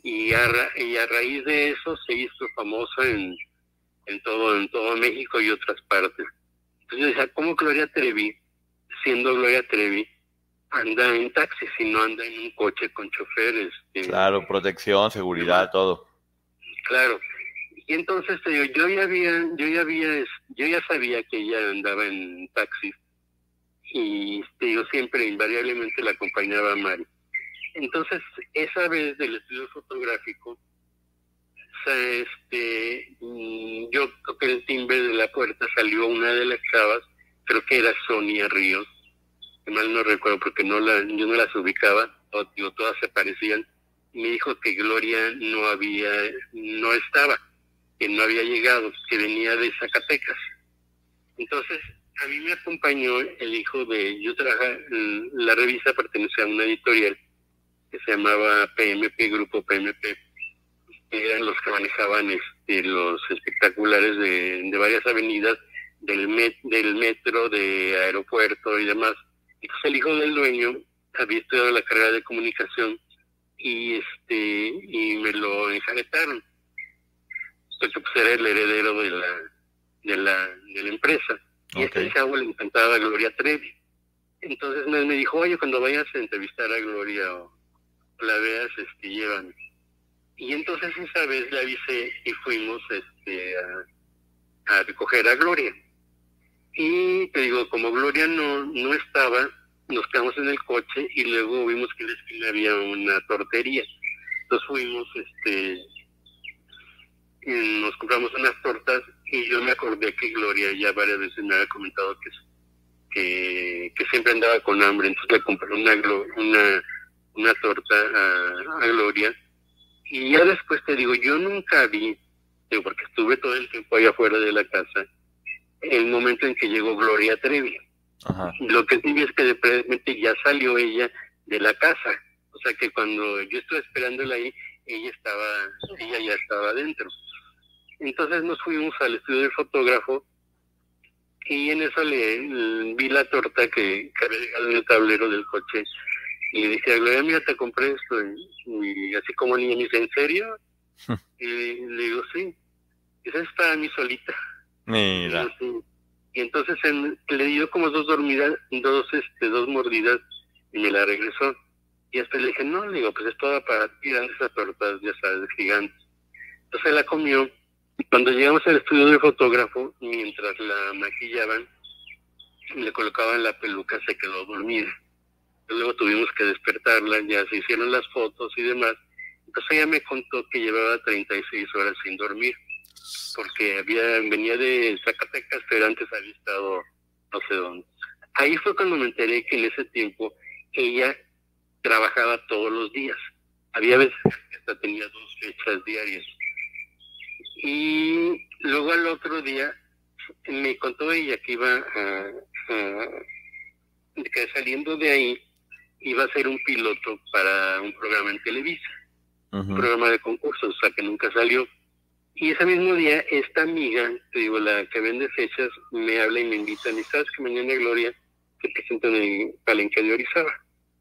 y a, y a raíz de eso se hizo famosa en, en todo en todo México y otras partes. Entonces yo decía, ¿cómo Gloria Trevi, siendo Gloria Trevi, anda en taxi si no anda en un coche con choferes? claro, protección, seguridad, todo. Claro. Y entonces digo, yo ya había, yo ya había, yo ya sabía que ella andaba en taxi y te digo, siempre invariablemente la acompañaba a Mari. Entonces, esa vez del estudio fotográfico, este, mm, yo toqué el timbre de la puerta, salió una de las chavas, creo que era Sonia Ríos, que mal no recuerdo porque no la, yo no las ubicaba, digo, todas se parecían, me dijo que Gloria no había, no estaba, que no había llegado, que venía de Zacatecas. Entonces, a mí me acompañó el hijo de, yo trabajaba, la revista pertenecía a una editorial que se llamaba PMP, Grupo PMP, eran los que manejaban este, los espectaculares de, varias avenidas del, del metro, de aeropuerto y demás. Entonces el hijo del dueño había estudiado la carrera de comunicación y este y me lo enjaretaron porque pues era el heredero de la de la, de la empresa y este chavo le encantaba a Gloria Trevi entonces me, me dijo oye cuando vayas a entrevistar a Gloria o la veas este llévame y entonces esa vez le avisé y fuimos este a, recoger a Gloria. Y te digo, como Gloria no, no estaba, nos quedamos en el coche y luego vimos que en la esquina había una tortería. Entonces fuimos, este, nos compramos unas tortas y yo me acordé que Gloria ya varias veces me había comentado que, que, que siempre andaba con hambre, entonces le compré una, una, una torta a Gloria y ya después te digo, yo nunca vi, porque estuve todo el tiempo allá afuera de la casa, el momento en que llegó Gloria Trevi. Lo que sí vi es que de repente ya salió ella de la casa. O sea que cuando yo estuve esperándola ahí, ella estaba, ella ya estaba adentro. Entonces nos fuimos al estudio del fotógrafo y en eso le, vi la torta que, que había dejado en el tablero del coche y dije, Gloria, mira, te compré esto. Y, así como niña me dice, ¿en serio? y le digo, sí. Esa es para mí solita. Mira. Y, entonces le dio como dos dormidas, dos, este, dos mordidas y me la regresó. Y después le dije, no, le digo, pues es toda para tirar esas tortas, ya sabes, gigantes. Entonces la comió. Cuando llegamos al estudio del fotógrafo, mientras la maquillaban, le colocaban la peluca, se quedó dormida luego tuvimos que despertarla, ya se hicieron las fotos y demás. Entonces ella me contó que llevaba 36 horas sin dormir, porque había venía de Zacatecas, pero antes había estado no sé dónde. Ahí fue cuando me enteré que en ese tiempo ella trabajaba todos los días. Había veces que hasta tenía dos fechas diarias. Y luego al otro día me contó ella que iba a, que saliendo de ahí iba a ser un piloto para un programa en Televisa, un programa de concursos, o sea que nunca salió. Y ese mismo día, esta amiga, te digo, la que vende fechas, me habla y me invita, y sabes que mañana Gloria te presenta en el palenque de Orizaba.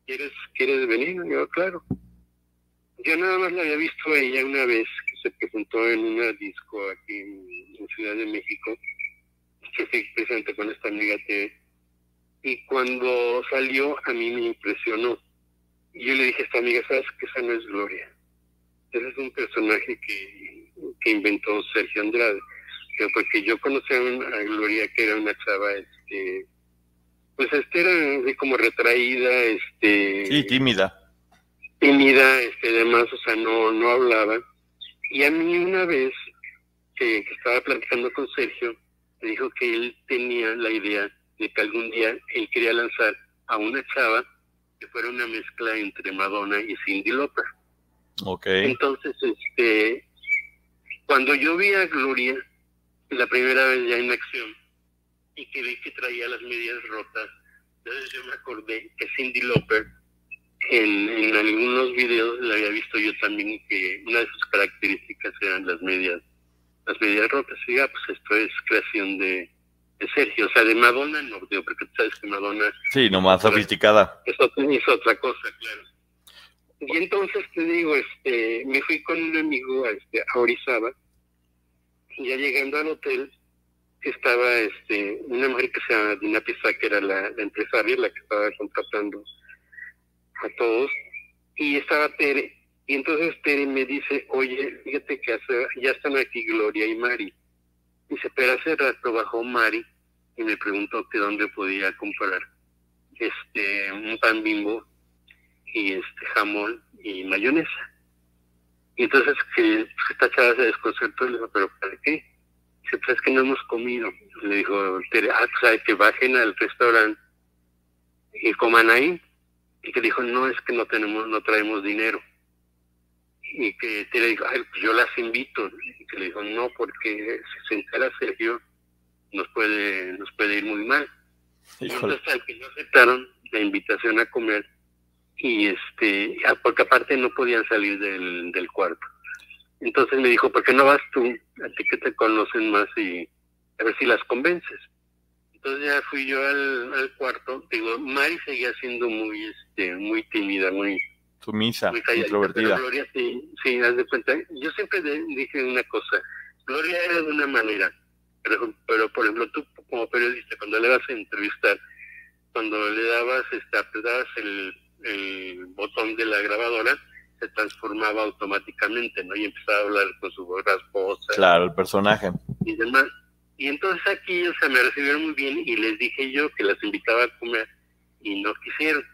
¿Quieres, ¿Quieres venir? yo, claro. Yo nada más la había visto a ella una vez se presentó en una disco aquí en, Ciudad de México, que se presentó con esta amiga que y cuando salió a mí me impresionó. Y yo le dije a esta amiga, ¿sabes que esa no es Gloria? Ese es un personaje que, que inventó Sergio Andrade. Porque yo conocí a, Gloria que era una chava, este, pues este era así como retraída, este... Sí, tímida. Tímida, este, demás, o sea, no, no hablaba. Y a mí una vez que, que estaba platicando con Sergio, me dijo que él tenía la idea de que algún día él quería lanzar a una chava que fuera una mezcla entre Madonna y Cindy Lauper. Okay. Entonces, este, cuando yo vi a Gloria la primera vez ya en acción y que vi que traía las medias rotas, entonces yo me acordé que Cindy Lauper en, en algunos videos le había visto yo también que una de sus características eran las medias, las medias rotas. Y ya, pues esto es creación de, de Sergio, o sea, de Madonna no, digo, porque tú sabes que Madonna... Sí, nomás sofisticada. Es otra, es otra cosa, claro. Y entonces te digo, este, me fui con un amigo a, este, a Orizaba, y ya llegando al hotel, estaba este, una mujer que se llama Dina Pisa, que era la, la empresaria, la que estaba contratando a todos, y estaba Tere, y entonces Tere me dice, oye, fíjate que hace, ya están aquí Gloria y Mari. Dice, pero hace rato bajó Mari y me preguntó que dónde podía comprar este un pan bimbo y este jamón y mayonesa. Y entonces que esta chava se desconcertó y le dijo, pero ¿para qué? Dice, pues es que no hemos comido. Le dijo, Tere, ah, pues hay que bajen al restaurante y coman ahí. Y que dijo, no, es que no tenemos, no traemos dinero. Y que Tere dijo, ay, pues yo las invito. Y que le dijo, no, porque si se entera Sergio, nos puede, nos puede ir muy mal. Y Híjole. entonces al que no aceptaron la invitación a comer y este ah, porque aparte no podían salir del, del cuarto entonces me dijo ¿por qué no vas tú? a ti que te conocen más y a ver si las convences entonces ya fui yo al, al cuarto. Digo Mari seguía siendo muy este muy tímida muy Sumisa, muy calladita, introvertida. Gloria sí sí haz de cuenta. Yo siempre de- dije una cosa Gloria era de una manera pero, pero por ejemplo tú como periodista cuando le vas a entrevistar cuando le dabas este apretabas el, el botón de la grabadora se transformaba automáticamente no y empezaba a hablar con su voz rasposa. Claro, el personaje. y demás y entonces aquí o sea me recibieron muy bien y les dije yo que las invitaba a comer y no quisieron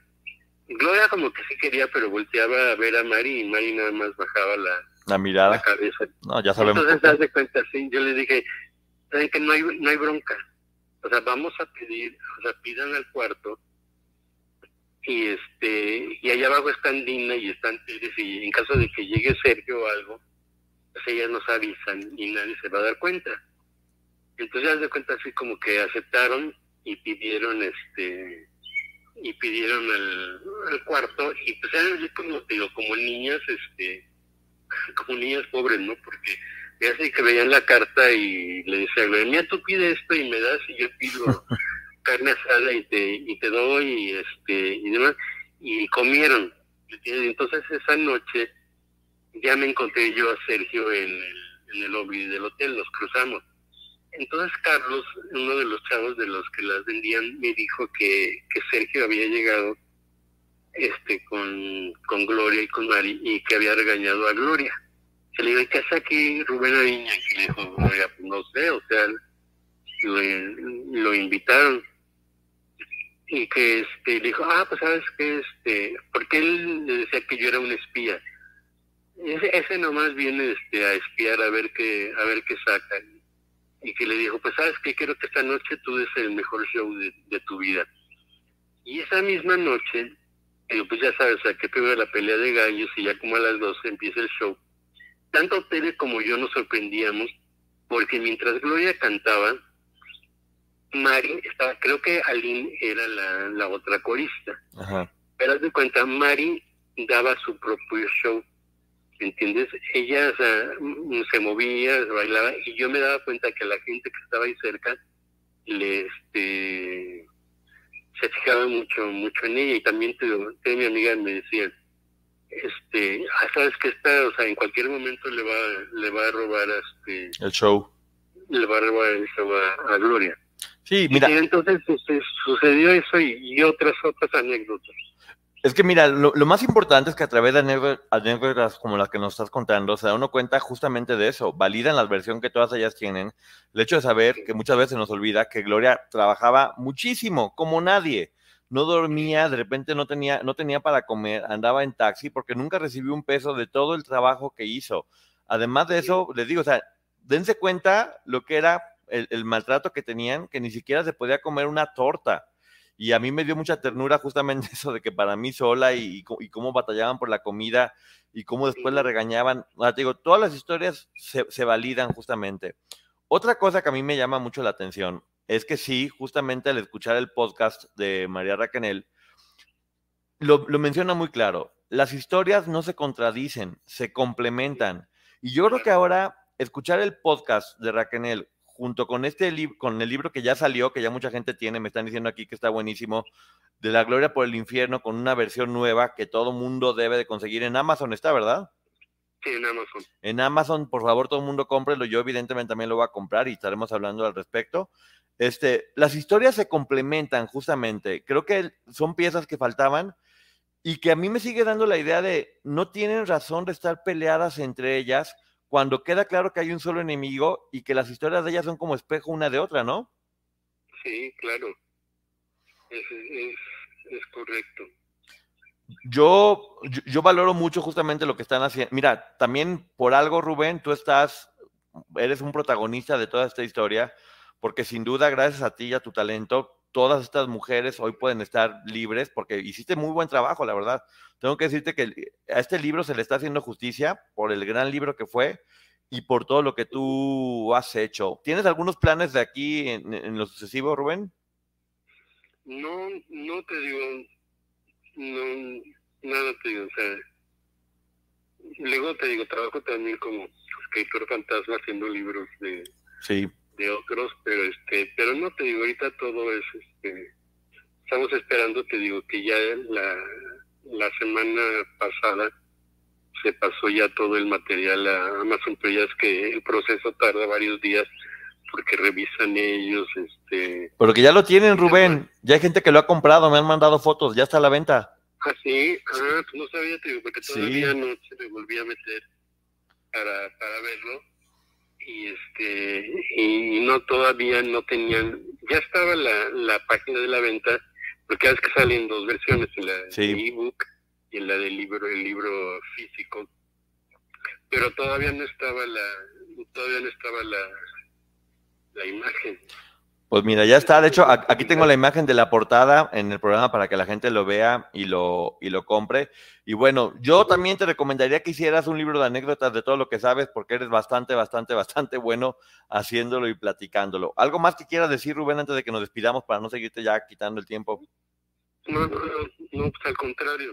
Gloria como que sí quería pero volteaba a ver a Mari y Mari nada más bajaba la, La la mirada. cabeza No, ya sabemos. entonces, haz de cuenta, sí, yo les dije, saben que no hay, no hay bronca. O sea, vamos a pedir, o sea, pidan al cuarto y este y allá abajo están Dina y están Teres y en caso de que llegue Sergio o algo, pues ellas nos avisan y nadie se va a dar cuenta. Entonces, haz de cuenta, así como que aceptaron y pidieron este y pidieron el, el cuarto y pues eran así como digo como niñas este como niñas pobres no porque ya sé que veían la carta y le decía a Gloria, mira tú pide esto y me das y yo pido carne asada y te y te doy y este y demás y comieron. Entonces esa noche ya me encontré yo a Sergio en el, en el lobby del hotel nos cruzamos entonces Carlos, uno de los chavos de los que las vendían, me dijo que, que Sergio había llegado este con, con Gloria y con Mari y que había regañado a Gloria. Se le dijo, ¿qué hace aquí Rubén Ariña? Y le dijo, Gloria, pues no sé, o sea, lo, lo invitaron. Y que este, dijo, ah, pues sabes que este, porque él decía que yo era un espía. Ese, ese nomás viene este, a espiar a ver qué, a ver qué sacan y que le dijo, pues sabes que quiero que esta noche tú des el mejor show de, de tu vida. Y esa misma noche, digo, pues ya sabes, o sea, que primero la pelea de gallos y ya como a las 12 empieza el show. Tanto Tere como yo nos sorprendíamos porque mientras Gloria cantaba, Mari estaba, creo que Aline era la, la otra corista, Ajá. pero haz de cuenta, Mari daba su propio show. ¿Entiendes? Ella o sea, mm, se movía, bailaba, y yo me daba cuenta que la gente que estaba ahí cerca le este se fijaba mucho mucho en ella. Y también te, te- mi amiga me decía este ah, sabes que esta o sea en cualquier momento le va le va a robar a este El show. le va a robar el show a, a Gloria Sí, mira, y entonces este, sucedió eso y, y otras otras anécdotas Es que mira, lo, lo más importante es que a través de anécdo- anécdotas como las que nos estás contando, se da uno cuenta justamente de eso, validan la versión que todas ellas tienen. El hecho de saber que muchas veces nos olvida que Gloria trabajaba muchísimo, como nadie. No dormía, de repente no tenía, no tenía para comer, andaba en taxi porque nunca recibió un peso de todo el trabajo que hizo. Además de eso, les digo, o sea, dense cuenta lo que era el, el maltrato que tenían, que ni siquiera se podía comer una torta. Y a mí me dio mucha ternura justamente eso de que para mí sola y, cómo batallaban por la comida y cómo después la regañaban. O sea, te digo, todas las historias se, se validan justamente. Otra cosa que a mí me llama mucho la atención es que sí, justamente al escuchar el podcast de María Raquenel, lo, lo menciona muy claro. Las historias no se contradicen, se complementan. Y yo creo que ahora escuchar el podcast de Raquel junto con este con el libro que ya salió, que ya mucha gente tiene, me están diciendo aquí que está buenísimo, de la gloria por el infierno, con una versión nueva que todo mundo debe de conseguir en Amazon, ¿está verdad? Sí, en Amazon. En Amazon, por favor, todo el mundo cómprelo. Yo evidentemente también lo voy a comprar y estaremos hablando al respecto. Este, las historias se complementan justamente. Creo que son piezas que faltaban y que a mí me sigue dando la idea de no tienen razón de estar peleadas entre ellas cuando queda claro que hay un solo enemigo y que las historias de ellas son como espejo una de otra, ¿no? Sí, claro. Es, es, correcto. Yo, yo, valoro mucho justamente lo que están haciendo. Mira, también por algo, Rubén, tú estás, eres un protagonista de toda esta historia, porque sin duda, gracias a ti y a tu talento, todas estas mujeres hoy pueden estar libres porque hiciste muy buen trabajo, la verdad. Tengo que decirte que a este libro se le está haciendo justicia por el gran libro que fue y por todo lo que tú has hecho. ¿Tienes algunos planes de aquí en, lo sucesivo, Rubén? No, no te digo, no, nada te digo, o sea, luego te digo, trabajo también como escritor fantasma haciendo libros de... Sí de otros, pero este, pero no te digo, ahorita todo es, este, estamos esperando, te digo, que ya la, la semana pasada se pasó ya todo el material a Amazon, pero ya es que el proceso tarda varios días porque revisan ellos, este... Pero que ya lo tienen, Rubén, ya hay gente que lo ha comprado, me han mandado fotos, ya está a la venta. Ah, sí, ah, pues no sabía, te digo, porque todavía no se me volví a meter para, para verlo y este y no todavía no tenían ya estaba la, la página de la venta porque es que salen dos versiones en la de ebook y en la del libro el libro físico pero todavía no estaba la todavía no estaba la la imagen pues mira, ya está. De hecho, aquí tengo la imagen de la portada en el programa para que la gente lo vea y lo, y lo compre. Y bueno, yo también te recomendaría que hicieras un libro de anécdotas de todo lo que sabes, porque eres bastante, bastante, bastante bueno haciéndolo y platicándolo. ¿Algo más que quieras decir, Rubén, antes de que nos despidamos para no seguirte ya quitando el tiempo? No, no, no, pues al contrario.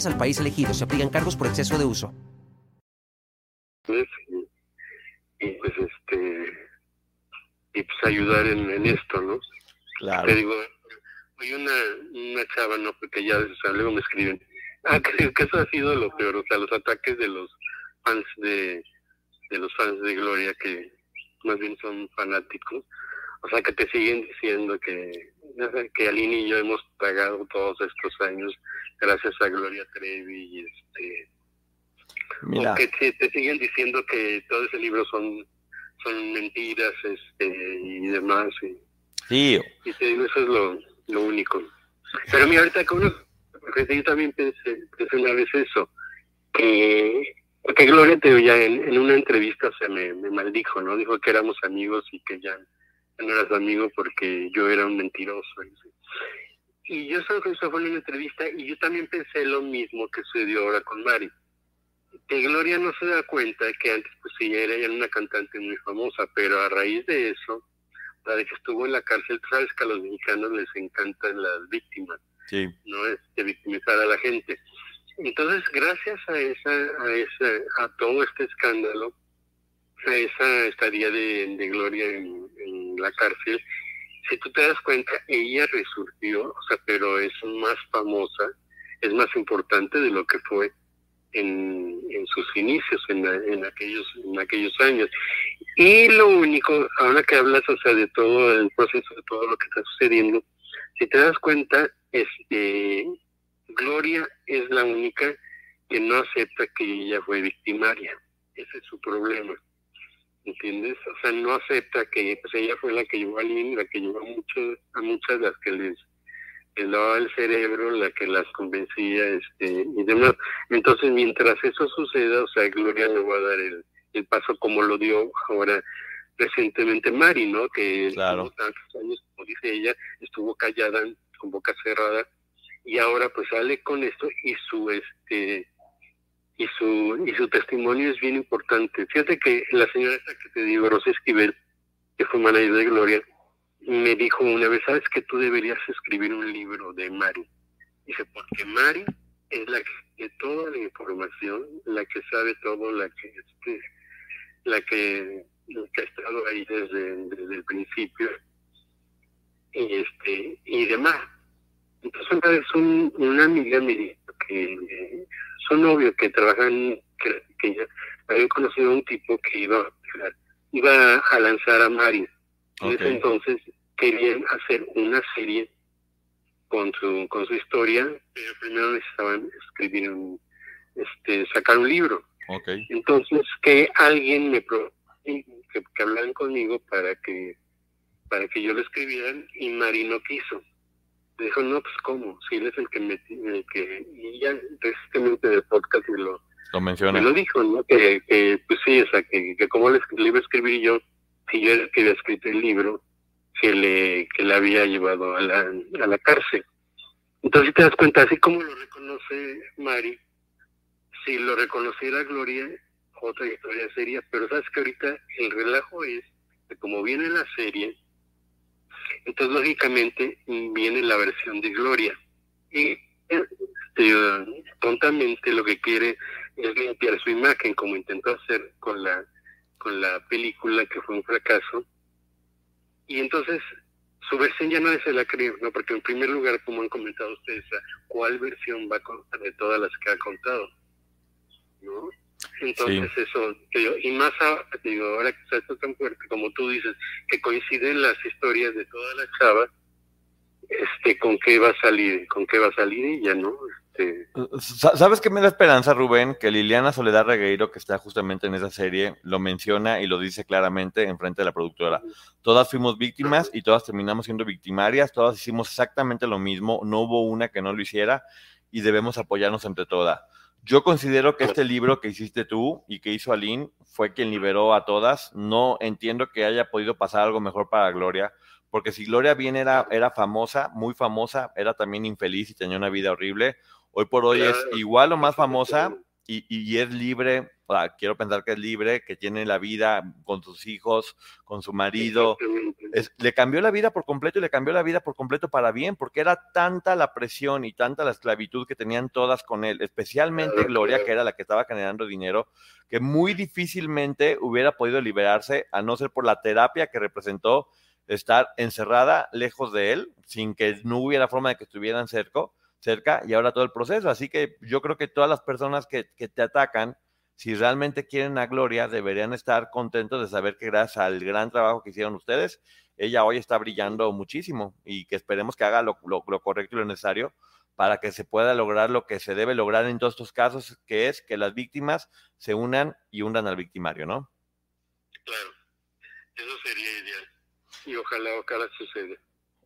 al país elegido. Se aplican cargos por exceso de uso y, pues este y pues ayudar en, esto, ¿no? Claro. Te digo, hay una, una chava, ¿no? Porque ya o luego me escriben, ah, que, que, eso ha sido lo peor, o sea, los ataques de los fans de, de los fans de Gloria, que más bien son fanáticos, o sea, que te siguen diciendo que, que Aline y yo hemos pagado todos estos años gracias a Gloria Trevi y este Mira. que te siguen diciendo que todo ese libro son, son mentiras este, y demás. Y, sí. Y te digo, eso es lo, lo único. Pero mira, ahorita como yo también pensé, pensé una vez eso, que, porque Gloria te ya en, en, una entrevista se me, me maldijo, ¿no? Dijo que éramos amigos y que ya, no eras amigo porque yo era un mentiroso. Y yo eso fue en una entrevista y yo también pensé lo mismo que sucedió ahora con Mari que Gloria no se da cuenta de que antes pues sí era una cantante muy famosa, pero a raíz de eso, la de que estuvo en la cárcel, sabes que a los mexicanos les encantan las víctimas, sí. no es que victimizar a la gente. Entonces, gracias a esa, a esa, a todo este escándalo, a esa estadía de, de Gloria en, en la cárcel, si tú te das cuenta, ella resurgió, o sea, pero es más famosa, es más importante de lo que fue en, en sus inicios, en, en, aquellos, en aquellos años. Y lo único, ahora que hablas, o sea, de todo el proceso, de todo lo que está sucediendo, si te das cuenta, este, Gloria es la única que no acepta que ella fue victimaria. Ese es su problema. ¿Entiendes? O sea, no acepta que pues, ella fue la que llevó a alguien, la que llevó a, muchos, a muchas las que les que lavaba el cerebro, la que las convencía este, y demás. Entonces, mientras eso suceda, o sea, Gloria le va a dar el, el paso como lo dio ahora recientemente Mari, ¿no? Que claro. tantos años, como dice ella, estuvo callada, con boca cerrada, y ahora pues sale con esto y su este y su y su testimonio es bien importante. Fíjate que la señora que te digo, Rosa Esquivel, que fue manager de Gloria, me dijo una vez, sabes que tú deberías escribir un libro de Mari. Dice, porque Mari es la que tiene toda la información, la que sabe todo, la que este, la que, que ha estado ahí desde, desde el principio y este y demás. Entonces una vez un, una amiga me dijo que eh, su novio que trabaja en que, que ya había conocido a un tipo que iba iba a lanzar a Mari. En ese entonces querían hacer una serie con su con su historia, pero primero necesitaban escribir un este sacar un libro. Okay. Entonces que alguien me pro que, que hablaran conmigo para que para que yo lo escribieran y Mari no quiso dijo, no, pues cómo, si él es el que me, el que, y ya recientemente del podcast me lo, lo menciona. Me lo dijo, ¿no? Que, que pues sí, o sea, que, que como le, le, iba a escribir yo, si yo era el que había escrito el libro, que le, que le había llevado a la, a la cárcel. Entonces, si te das cuenta, así como lo reconoce Mari, si lo reconociera Gloria, otra historia sería, pero sabes que ahorita el relajo es que como viene la serie, entonces, lógicamente, viene la versión de Gloria. Y este, tontamente lo que quiere es limpiar su imagen, como intentó hacer con la, con la película, que fue un fracaso. Y entonces, su versión ya no la creo, ¿no? Porque en primer lugar, como han comentado ustedes, ¿cuál versión va a contar de todas las que ha contado? ¿No? Entonces sí. eso, digo, y más ahora, digo, ahora que está tan fuerte como tú dices, que coinciden las historias de todas las chavas, este, con qué va a salir, con qué va a salir y ya no. Este... ¿Sabes qué me da esperanza, Rubén? Que Liliana Soledad Regueiro, que está justamente en esa serie, lo menciona y lo dice claramente en frente de la productora. Todas fuimos víctimas y todas terminamos siendo victimarias, todas hicimos exactamente lo mismo, no hubo una que no lo hiciera y debemos apoyarnos entre todas. Yo considero que este libro que hiciste tú y que hizo Aline fue quien liberó a todas. No entiendo que haya podido pasar algo mejor para Gloria, porque si Gloria bien era, era famosa, muy famosa, era también infeliz y tenía una vida horrible, hoy por hoy es igual o más famosa y, y, es libre, quiero pensar que es libre, que tiene la vida con sus hijos, con su marido. Es, le cambió la vida por completo y le cambió la vida por completo para bien, porque era tanta la presión y tanta la esclavitud que tenían todas con él, especialmente Gloria, que era la que estaba generando dinero, que muy difícilmente hubiera podido liberarse, a no ser por la terapia que representó estar encerrada lejos de él, sin que no hubiera forma de que estuvieran cerca cerca y ahora todo el proceso. Así que yo creo que todas las personas que, que, te atacan, si realmente quieren a Gloria, deberían estar contentos de saber que gracias al gran trabajo que hicieron ustedes, ella hoy está brillando muchísimo y que esperemos que haga lo, lo, lo correcto y lo necesario para que se pueda lograr lo que se debe lograr en todos estos casos, que es que las víctimas se unan y hundan al victimario, ¿no? Claro, eso sería ideal y ojalá, ojalá suceda.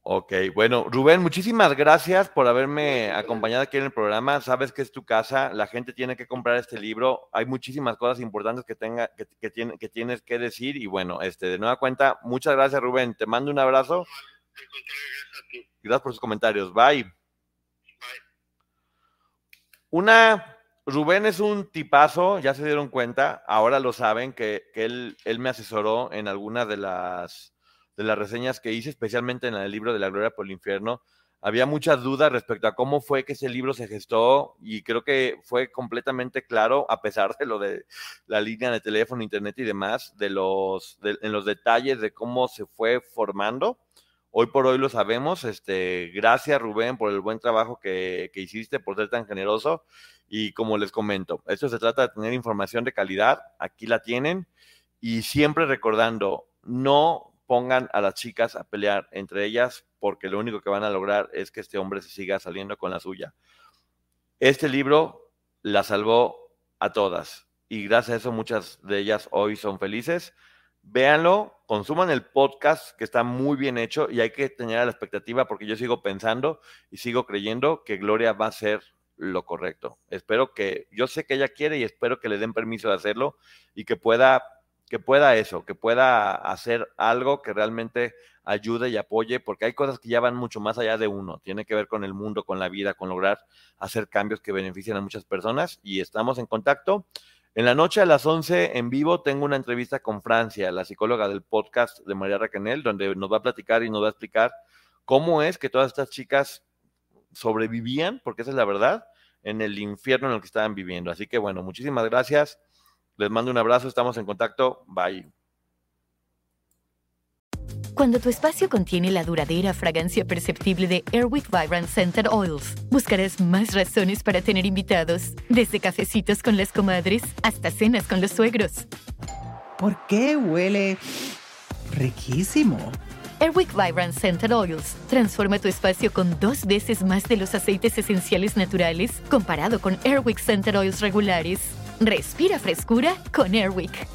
Ok, bueno, Rubén, muchísimas gracias por haberme acompañado aquí en el programa. Sabes que es tu casa, la gente tiene que comprar este libro. Hay muchísimas cosas importantes que tenga, que, tiene, que tienes que decir. Y bueno, este, de nueva cuenta, muchas gracias, Rubén. Te mando un abrazo. Gracias por sus comentarios. Bye. Una, Rubén es un tipazo, ya se dieron cuenta, ahora lo saben, que, que él, él me asesoró en algunas de las de las reseñas que hice, especialmente en el libro de la Gloria por el Infierno, había muchas dudas respecto a cómo fue que ese libro se gestó y creo que fue completamente claro, a pesar de lo de la línea de teléfono, internet y demás, de los, en los detalles de cómo se fue formando. Hoy por hoy lo sabemos. Este, gracias Rubén por el buen trabajo que, que hiciste, por ser tan generoso. Y como les comento, esto se trata de tener información de calidad, aquí la tienen. Y siempre recordando, no pongan a las chicas a pelear entre ellas porque lo único que van a lograr es que este hombre se siga saliendo con la suya. Este libro la salvó a todas y gracias a eso muchas de ellas hoy son felices. véanlo, consuman el podcast que está muy bien hecho y hay que tener la expectativa porque yo sigo pensando y sigo creyendo que Gloria va a ser lo correcto. Espero que, yo sé que ella quiere y espero que le den permiso de hacerlo y que pueda, que pueda eso, que pueda hacer algo que realmente ayude y apoye, porque hay cosas que ya van mucho más allá de uno. Tiene que ver con el mundo, con la vida, con lograr hacer cambios que beneficien a muchas personas y estamos en contacto. En la noche a las 11 en vivo tengo una entrevista con Francia, la psicóloga del podcast de María Raquenel, donde nos va a platicar y nos va a explicar cómo es que todas estas chicas sobrevivían, porque esa es la verdad, en el infierno en el que estaban viviendo. Así que bueno, muchísimas gracias. Les mando un abrazo, estamos en contacto. Bye. Cuando tu espacio contiene la duradera fragancia perceptible de Airwick Vibrant Scented Oils, buscarás más razones para tener invitados, desde cafecitos con las comadres hasta cenas con los suegros. ¿Por qué huele riquísimo? Airwick Vibrant Scented Oils transforma tu espacio con dos veces más de los aceites esenciales naturales comparado con Airwick Scented Oils regulares. Respira frescura con Airwick.